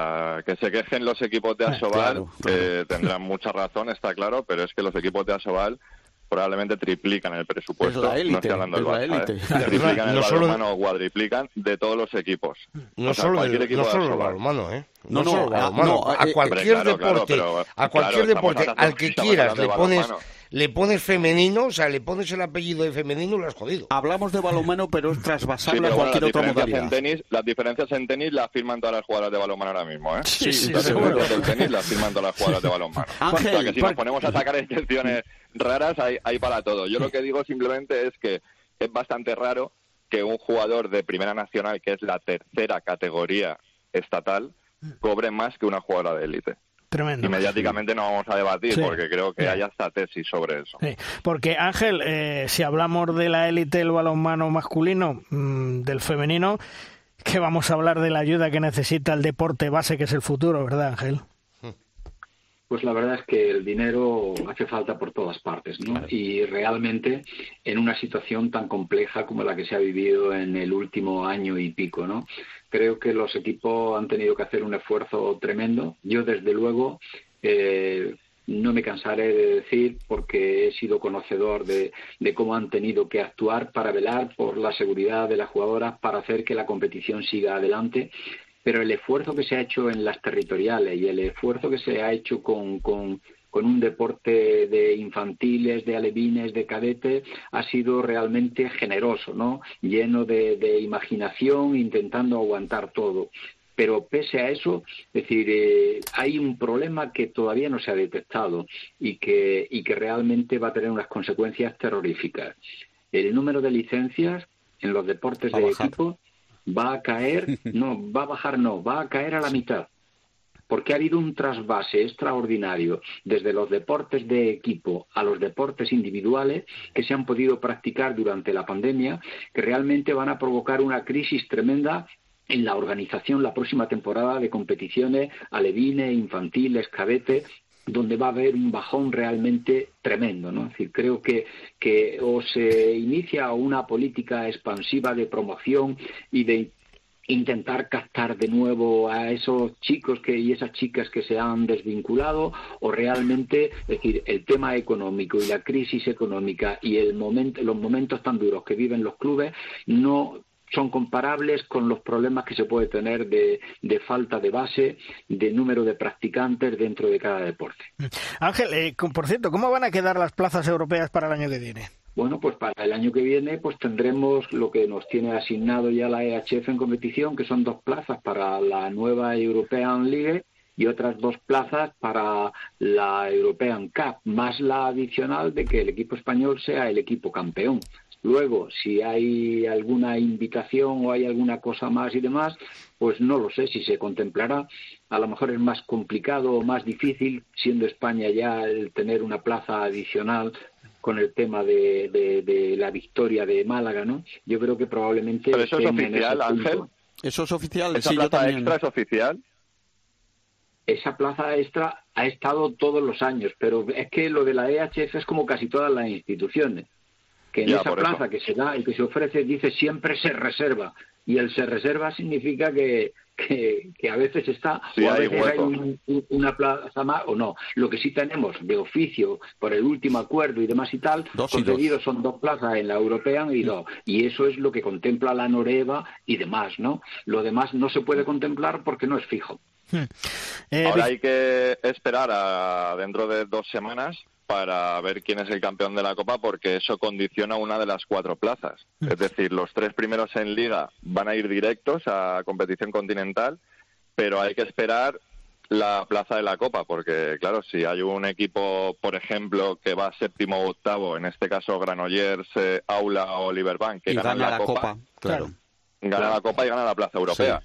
Speaker 11: que se quejen los equipos de ah, Asobal, que tendrán mucha razón, está claro, pero es que los equipos de Asobal probablemente triplican el presupuesto. no estoy hablando del Barça, ¿eh? Triplican el no balonmano o cuadriplican de todos los equipos.
Speaker 7: No solo el, no solo el balonmano, ¿eh? No, no, no, a, cualquier deporte, a cualquier deporte, al que quieras le pones le pones femenino, o sea, le pones el apellido de femenino, lo has jodido.
Speaker 3: Hablamos de balonmano, pero es trasvasable a cualquier otra modalidad.
Speaker 11: En tenis, las diferencias en tenis las firman todas las jugadoras de balonmano ahora mismo, ¿eh? Sí, sí, las diferencias del tenis las firman todas las jugadoras de balonmano. Ángel, o sea, que si nos ponemos a sacar excepciones raras, hay, hay para todo. Yo lo que digo simplemente es que es bastante raro que un jugador de Primera Nacional, que es la tercera categoría estatal, cobre más que una jugadora de élite.
Speaker 1: Tremendo.
Speaker 11: Y mediáticamente no vamos a debatir porque creo que hay hasta tesis sobre eso.
Speaker 1: Porque Ángel, eh, si hablamos de la élite del balonmano masculino, mm, del femenino, que vamos a hablar de la ayuda que necesita el deporte base, que es el futuro, ¿verdad Ángel?
Speaker 12: Pues la verdad es que el dinero hace falta por todas partes, ¿no? Y realmente en una situación tan compleja como la que se ha vivido en el último año y pico, ¿no? Creo que los equipos han tenido que hacer un esfuerzo tremendo. Yo, desde luego, eh, no me cansaré de decir, porque he sido conocedor de, de, cómo han tenido que actuar para velar por la seguridad de las jugadoras, para hacer que la competición siga adelante pero el esfuerzo que se ha hecho en las territoriales y el esfuerzo que se ha hecho con, con, un deporte de infantiles, de alevines, de cadetes, ha sido realmente generoso, ¿no? Lleno de, imaginación, intentando aguantar todo pero pese a eso, es decir, eh, hay un problema que todavía no se ha detectado y que, y que realmente va a tener unas consecuencias terroríficas. El número de licencias en los deportes de equipo va a caer, no, va a bajar, no, va a caer a la mitad. Porque ha habido un trasvase extraordinario desde los deportes de equipo a los deportes individuales que se han podido practicar durante la pandemia, que realmente van a provocar una crisis tremenda en la organización la próxima temporada de competiciones alevines, infantiles, cadete, donde va a haber un bajón realmente tremendo, ¿no? Es decir, creo que, que o se inicia una política expansiva de promoción y de intentar captar de nuevo a esos chicos que, y esas chicas que se han desvinculado o realmente, es decir, el tema económico y la crisis económica y el momento, los momentos tan duros que viven los clubes no son comparables con los problemas que se puede tener de, falta de base, de número de practicantes dentro de cada deporte.
Speaker 1: Ángel, eh, por cierto, ¿cómo van a quedar las plazas europeas para el año que viene?
Speaker 12: Bueno, pues para el año que viene pues tendremos lo que nos tiene asignado ya la EHF en competición, que son dos plazas para la nueva European League y otras dos plazas para la European Cup, más la adicional de que el equipo español sea el equipo campeón. Luego, si hay alguna invitación o hay alguna cosa más y demás, pues no lo sé si se contemplará. A lo mejor es más complicado o más difícil, siendo España ya el tener una plaza adicional con el tema de, la victoria de Málaga, ¿no? Yo creo que probablemente...
Speaker 11: Pero eso es oficial, Ángel.
Speaker 3: Eso es oficial.
Speaker 11: ¿Esa plaza extra es oficial?
Speaker 12: Esa plaza extra ha estado todos los años, pero es que lo de la EHF es como casi todas las instituciones que en esa plaza que se da y que se ofrece dice siempre se reserva y el se reserva significa que, que, a veces está o a veces hay, una plaza más o no. Lo que sí tenemos de oficio por el último acuerdo y demás y tal, dos concedidos son dos plazas en la European y dos. Y eso es lo que contempla la Noreva y demás, ¿no? Lo demás no se puede contemplar porque no es fijo. Hmm.
Speaker 11: Eh, Ahora hay que esperar a dentro de dos semanas para ver quién es el campeón de la Copa porque eso condiciona una de las cuatro plazas. Es decir, los tres primeros en liga van a ir directos a competición continental, pero hay que esperar la plaza de la Copa, porque claro, si hay un equipo, por ejemplo, que va séptimo o octavo, en este caso Granollers, eh, Aula o Liverbank, que gana la, Copa, claro gana la Copa y gana la plaza europea.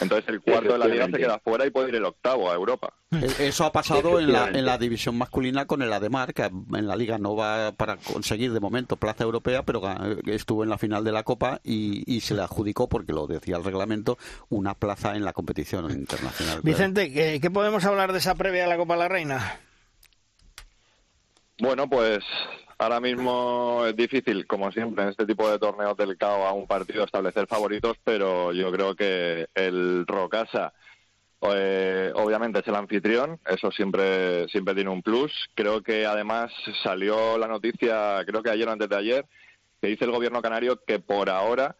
Speaker 11: Entonces el cuarto de la liga se queda fuera y puede ir el octavo a Europa.
Speaker 3: Eso ha pasado en la, en la división masculina con el Ademar, que en la liga no va para conseguir de momento plaza europea, pero estuvo en la final de la Copa y, y se le adjudicó, porque lo decía el reglamento, una plaza en la competición internacional.
Speaker 1: Vicente, ¿qué, ¿qué podemos hablar de esa previa a la Copa de la Reina?
Speaker 11: Bueno, pues ahora mismo es difícil, como siempre, en este tipo de torneos del CAO a un partido establecer favoritos, pero yo creo que el Rocasa eh, obviamente es el anfitrión, eso siempre, siempre tiene un plus. Creo que además salió la noticia, creo que ayer o antes de ayer, que dice el gobierno canario que por ahora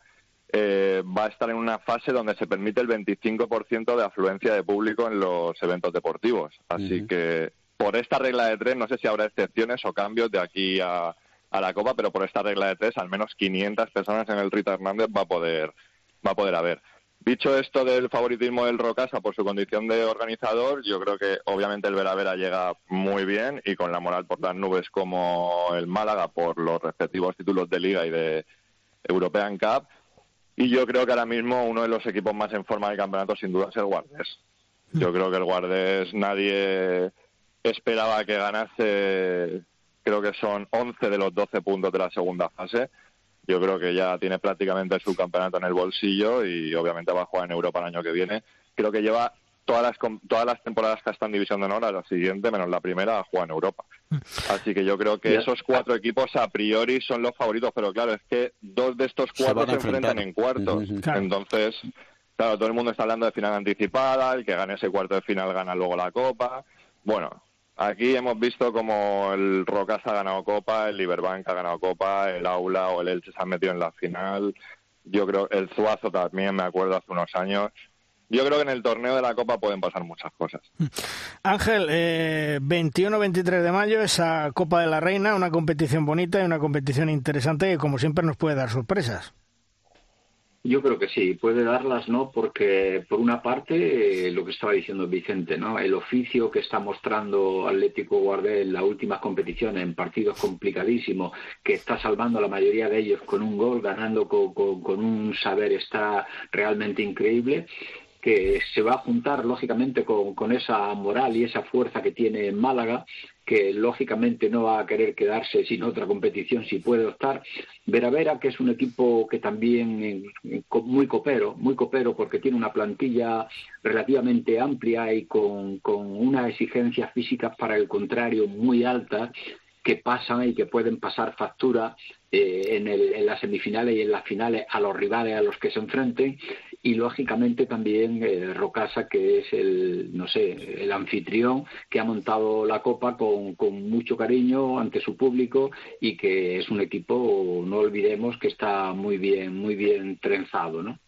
Speaker 11: eh, va a estar en una fase donde se permite el 25% de afluencia de público en los eventos deportivos. Así que por esta regla de tres, no sé si habrá excepciones o cambios de aquí a, la Copa, pero por esta regla de tres, al menos 500 personas en el Rita Hernández va a poder, va a poder haber. Dicho esto del favoritismo del Rocasa por su condición de organizador, yo creo que obviamente el Vera Vera llega muy bien y con la moral por las nubes como el Málaga por los respectivos títulos de Liga y de European Cup. Y yo creo que ahora mismo uno de los equipos más en forma del campeonato sin duda es el Guardés. Yo creo que el Guardés nadie esperaba que ganase, creo que son 11 de los 12 puntos de la segunda fase. Yo creo que ya tiene prácticamente su campeonato en el bolsillo y obviamente va a jugar en Europa el año que viene. Creo que lleva todas las todas las temporadas que está en División de Honor a la siguiente, menos la primera, a jugar en Europa. Así que yo creo que esos cuatro equipos a priori son los favoritos, pero claro, es que dos de estos cuatro se, enfrentan en cuartos. Entonces, claro, todo el mundo está hablando de final anticipada, el que gane ese cuarto de final gana luego la Copa. Bueno, Aquí hemos visto como el Rocas ha ganado Copa, el Liberbank ha ganado Copa, el Aula o el Elche se han metido en la final. Yo creo el Zuazo también, me acuerdo hace unos años. yo creo que en el torneo de la Copa pueden pasar muchas cosas.
Speaker 1: Ángel, 21-23 eh, de mayo, esa Copa de la Reina, una competición bonita y una competición interesante que como siempre nos puede dar sorpresas.
Speaker 12: Yo creo que sí, puede darlas, ¿no? Porque por una parte, eh, lo que estaba diciendo Vicente, ¿no? El oficio que está mostrando Atlético Guardé en las últimas competiciones, en partidos complicadísimos, que está salvando a la mayoría de ellos con un gol, ganando con, un saber está realmente increíble que se va a juntar lógicamente con, con, esa moral y esa fuerza que tiene Málaga, que lógicamente no va a querer quedarse sin otra competición si puede optar. Vera Vera, que es un equipo que también eh, muy copero, muy copero porque tiene una plantilla relativamente amplia y con, con unas exigencias físicas para el contrario muy altas que pasan y que pueden pasar factura eh, en, el, en, las semifinales y en las finales a los rivales a los que se enfrenten y lógicamente también eh, Rocasa que es el no sé el anfitrión que ha montado la copa con, con mucho cariño ante su público y que es un equipo no olvidemos que está muy bien muy bien trenzado no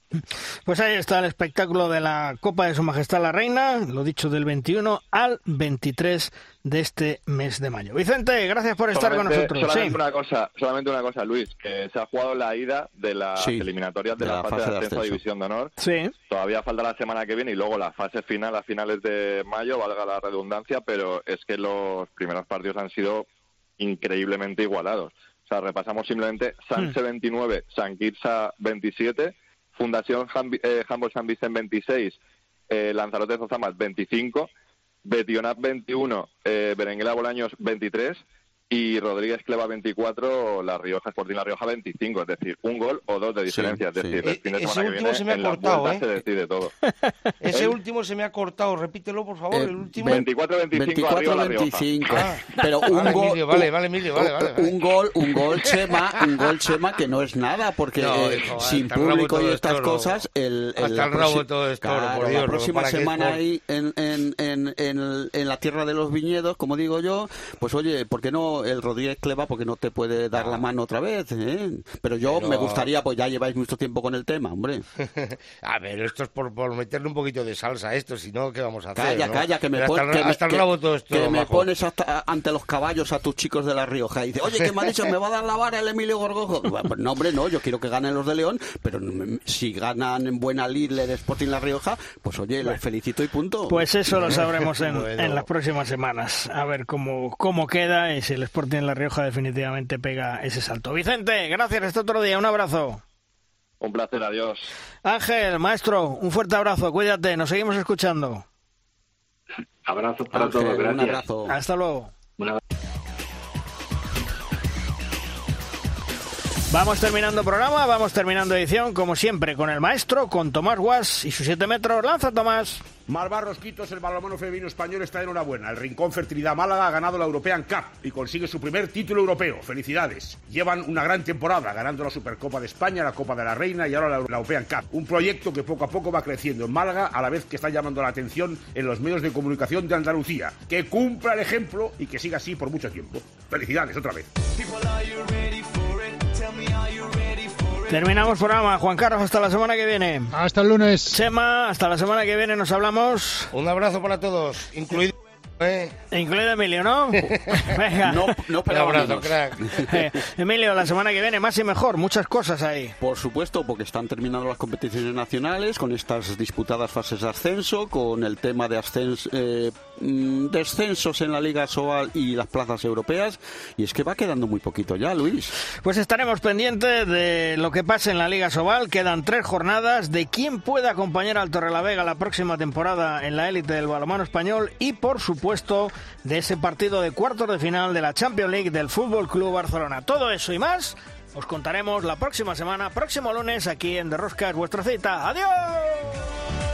Speaker 1: pues ahí está el espectáculo de la Copa de Su Majestad la Reina, lo dicho del 21 al 23 de este mes de mayo. Vicente, gracias por estar con nosotros.
Speaker 11: Solamente una cosa, solamente una cosa, Luis, que se ha jugado la ida de las eliminatorias de, la, fase, de ascenso, a División de Honor.
Speaker 1: Sí.
Speaker 11: Todavía falta la semana que viene y luego la fase final a finales de mayo, valga la redundancia, pero es que los primeros partidos han sido increíblemente igualados. O sea, repasamos simplemente Sanse 29, San Quirsa 27, Fundación eh, Humboldt San Vicente 26, eh, Lanzarote Zozamas 25, Betionat 21, eh, Berenguela Bolaños 23 y Rodríguez Cleva 24, La Rioja Sporting La Rioja 25, es decir, un gol o dos de diferencia, es decir, el fin de semana que viene se me ha cortado, ¿eh? se decide todo.
Speaker 7: Ese último se me ha cortado, repítelo por favor, el último.
Speaker 11: 24 25 24 25.
Speaker 7: Ah.
Speaker 3: Pero un
Speaker 7: vale,
Speaker 3: gol
Speaker 7: Emilio, vale, vale, Emilio, vale, vale,
Speaker 3: un gol, un gol Chema, un gol Chema que no es nada porque
Speaker 7: no,
Speaker 3: eh,
Speaker 7: hijo,
Speaker 3: sin público y estas cosas el, el
Speaker 7: hasta el rabo todo esto,
Speaker 3: claro,
Speaker 7: por Dios,
Speaker 3: la próxima semana ahí en, en, en, en, en la tierra de los viñedos, como digo yo, pues oye, ¿por qué no el Rodríguez Cleva porque no te puede dar la mano otra vez. ¿eh? Pero yo
Speaker 7: Pero-
Speaker 3: me gustaría, pues ya lleváis mucho tiempo con el tema, hombre.
Speaker 7: A ver, esto es por, por meterle un poquito de salsa a esto, si no, ¿qué vamos a hacer?
Speaker 3: Calla,
Speaker 7: no?
Speaker 3: calla, que me, pon-
Speaker 7: hasta,
Speaker 3: que me-
Speaker 7: hasta
Speaker 3: que-
Speaker 7: todo esto,
Speaker 3: que me pones hasta ante los caballos a tus chicos de La Rioja y dice, oye, ¿qué me ha dicho? ¿Me va a dar la vara el Emilio Gorgojo? Bueno, pues no, hombre, no, yo quiero que ganen los de León, pero si ganan en buena lid el Sporting La Rioja, pues oye, los felicito y punto.
Speaker 1: Pues eso lo sabremos en,
Speaker 3: Bueno.
Speaker 1: en las próximas semanas. A ver cómo, cómo queda y si el Sporting en La Rioja definitivamente pega ese salto. Vicente, gracias. Hasta otro día. Un abrazo.
Speaker 11: Un placer, adiós.
Speaker 1: Ángel, maestro, un fuerte abrazo. Cuídate. Nos seguimos escuchando.
Speaker 12: Abrazos para
Speaker 3: Ángel,
Speaker 12: todos,
Speaker 3: un abrazo.
Speaker 1: Hasta luego.
Speaker 12: Un abrazo.
Speaker 1: Vamos terminando programa, vamos terminando edición, como siempre, con el maestro, con Tomás Guas y sus 7 metros. Lanza, Tomás.
Speaker 13: Mar Barros Quitos, el balonmano femenino español está de enhorabuena. El Rincón Fertilidad Málaga ha ganado la European Cup y consigue su primer título europeo. Felicidades. Llevan una gran temporada, ganando la Supercopa de España, la Copa de la Reina y ahora la la European Cup. Un proyecto que poco a poco va creciendo en Málaga, a la vez que está llamando la atención en los medios de comunicación de Andalucía. Que cumpla el ejemplo y que siga así por mucho tiempo. Felicidades otra vez.
Speaker 1: Terminamos programa. Juan Carlos, hasta la semana que viene.
Speaker 3: Hasta el lunes.
Speaker 1: Chema, hasta la semana que viene nos hablamos.
Speaker 7: Un abrazo para todos, incluido... ¿eh?
Speaker 1: Incluido Emilio, ¿no? Venga.
Speaker 3: No, no
Speaker 7: abrazo, crack.
Speaker 1: Eh, Emilio, la semana que viene más y mejor. Muchas cosas ahí.
Speaker 3: Por supuesto, porque están terminando las competiciones nacionales con estas disputadas fases de ascenso, con el tema de ascens- eh, mm, descensos en la Liga Sobal y las plazas europeas. Y es que va quedando muy poquito ya, Luis.
Speaker 1: Pues estaremos pendientes de lo que pase en la Liga Sobal. Quedan tres jornadas de quién puede acompañar al Torrelavega la próxima temporada en la élite del balonmano español y, por supuesto, de ese partido de cuartos de final de la Champions League del Fútbol Club Barcelona. Todo eso y más os contaremos la próxima semana, próximo lunes, aquí en De Rosca es vuestra cita. ¡Adiós!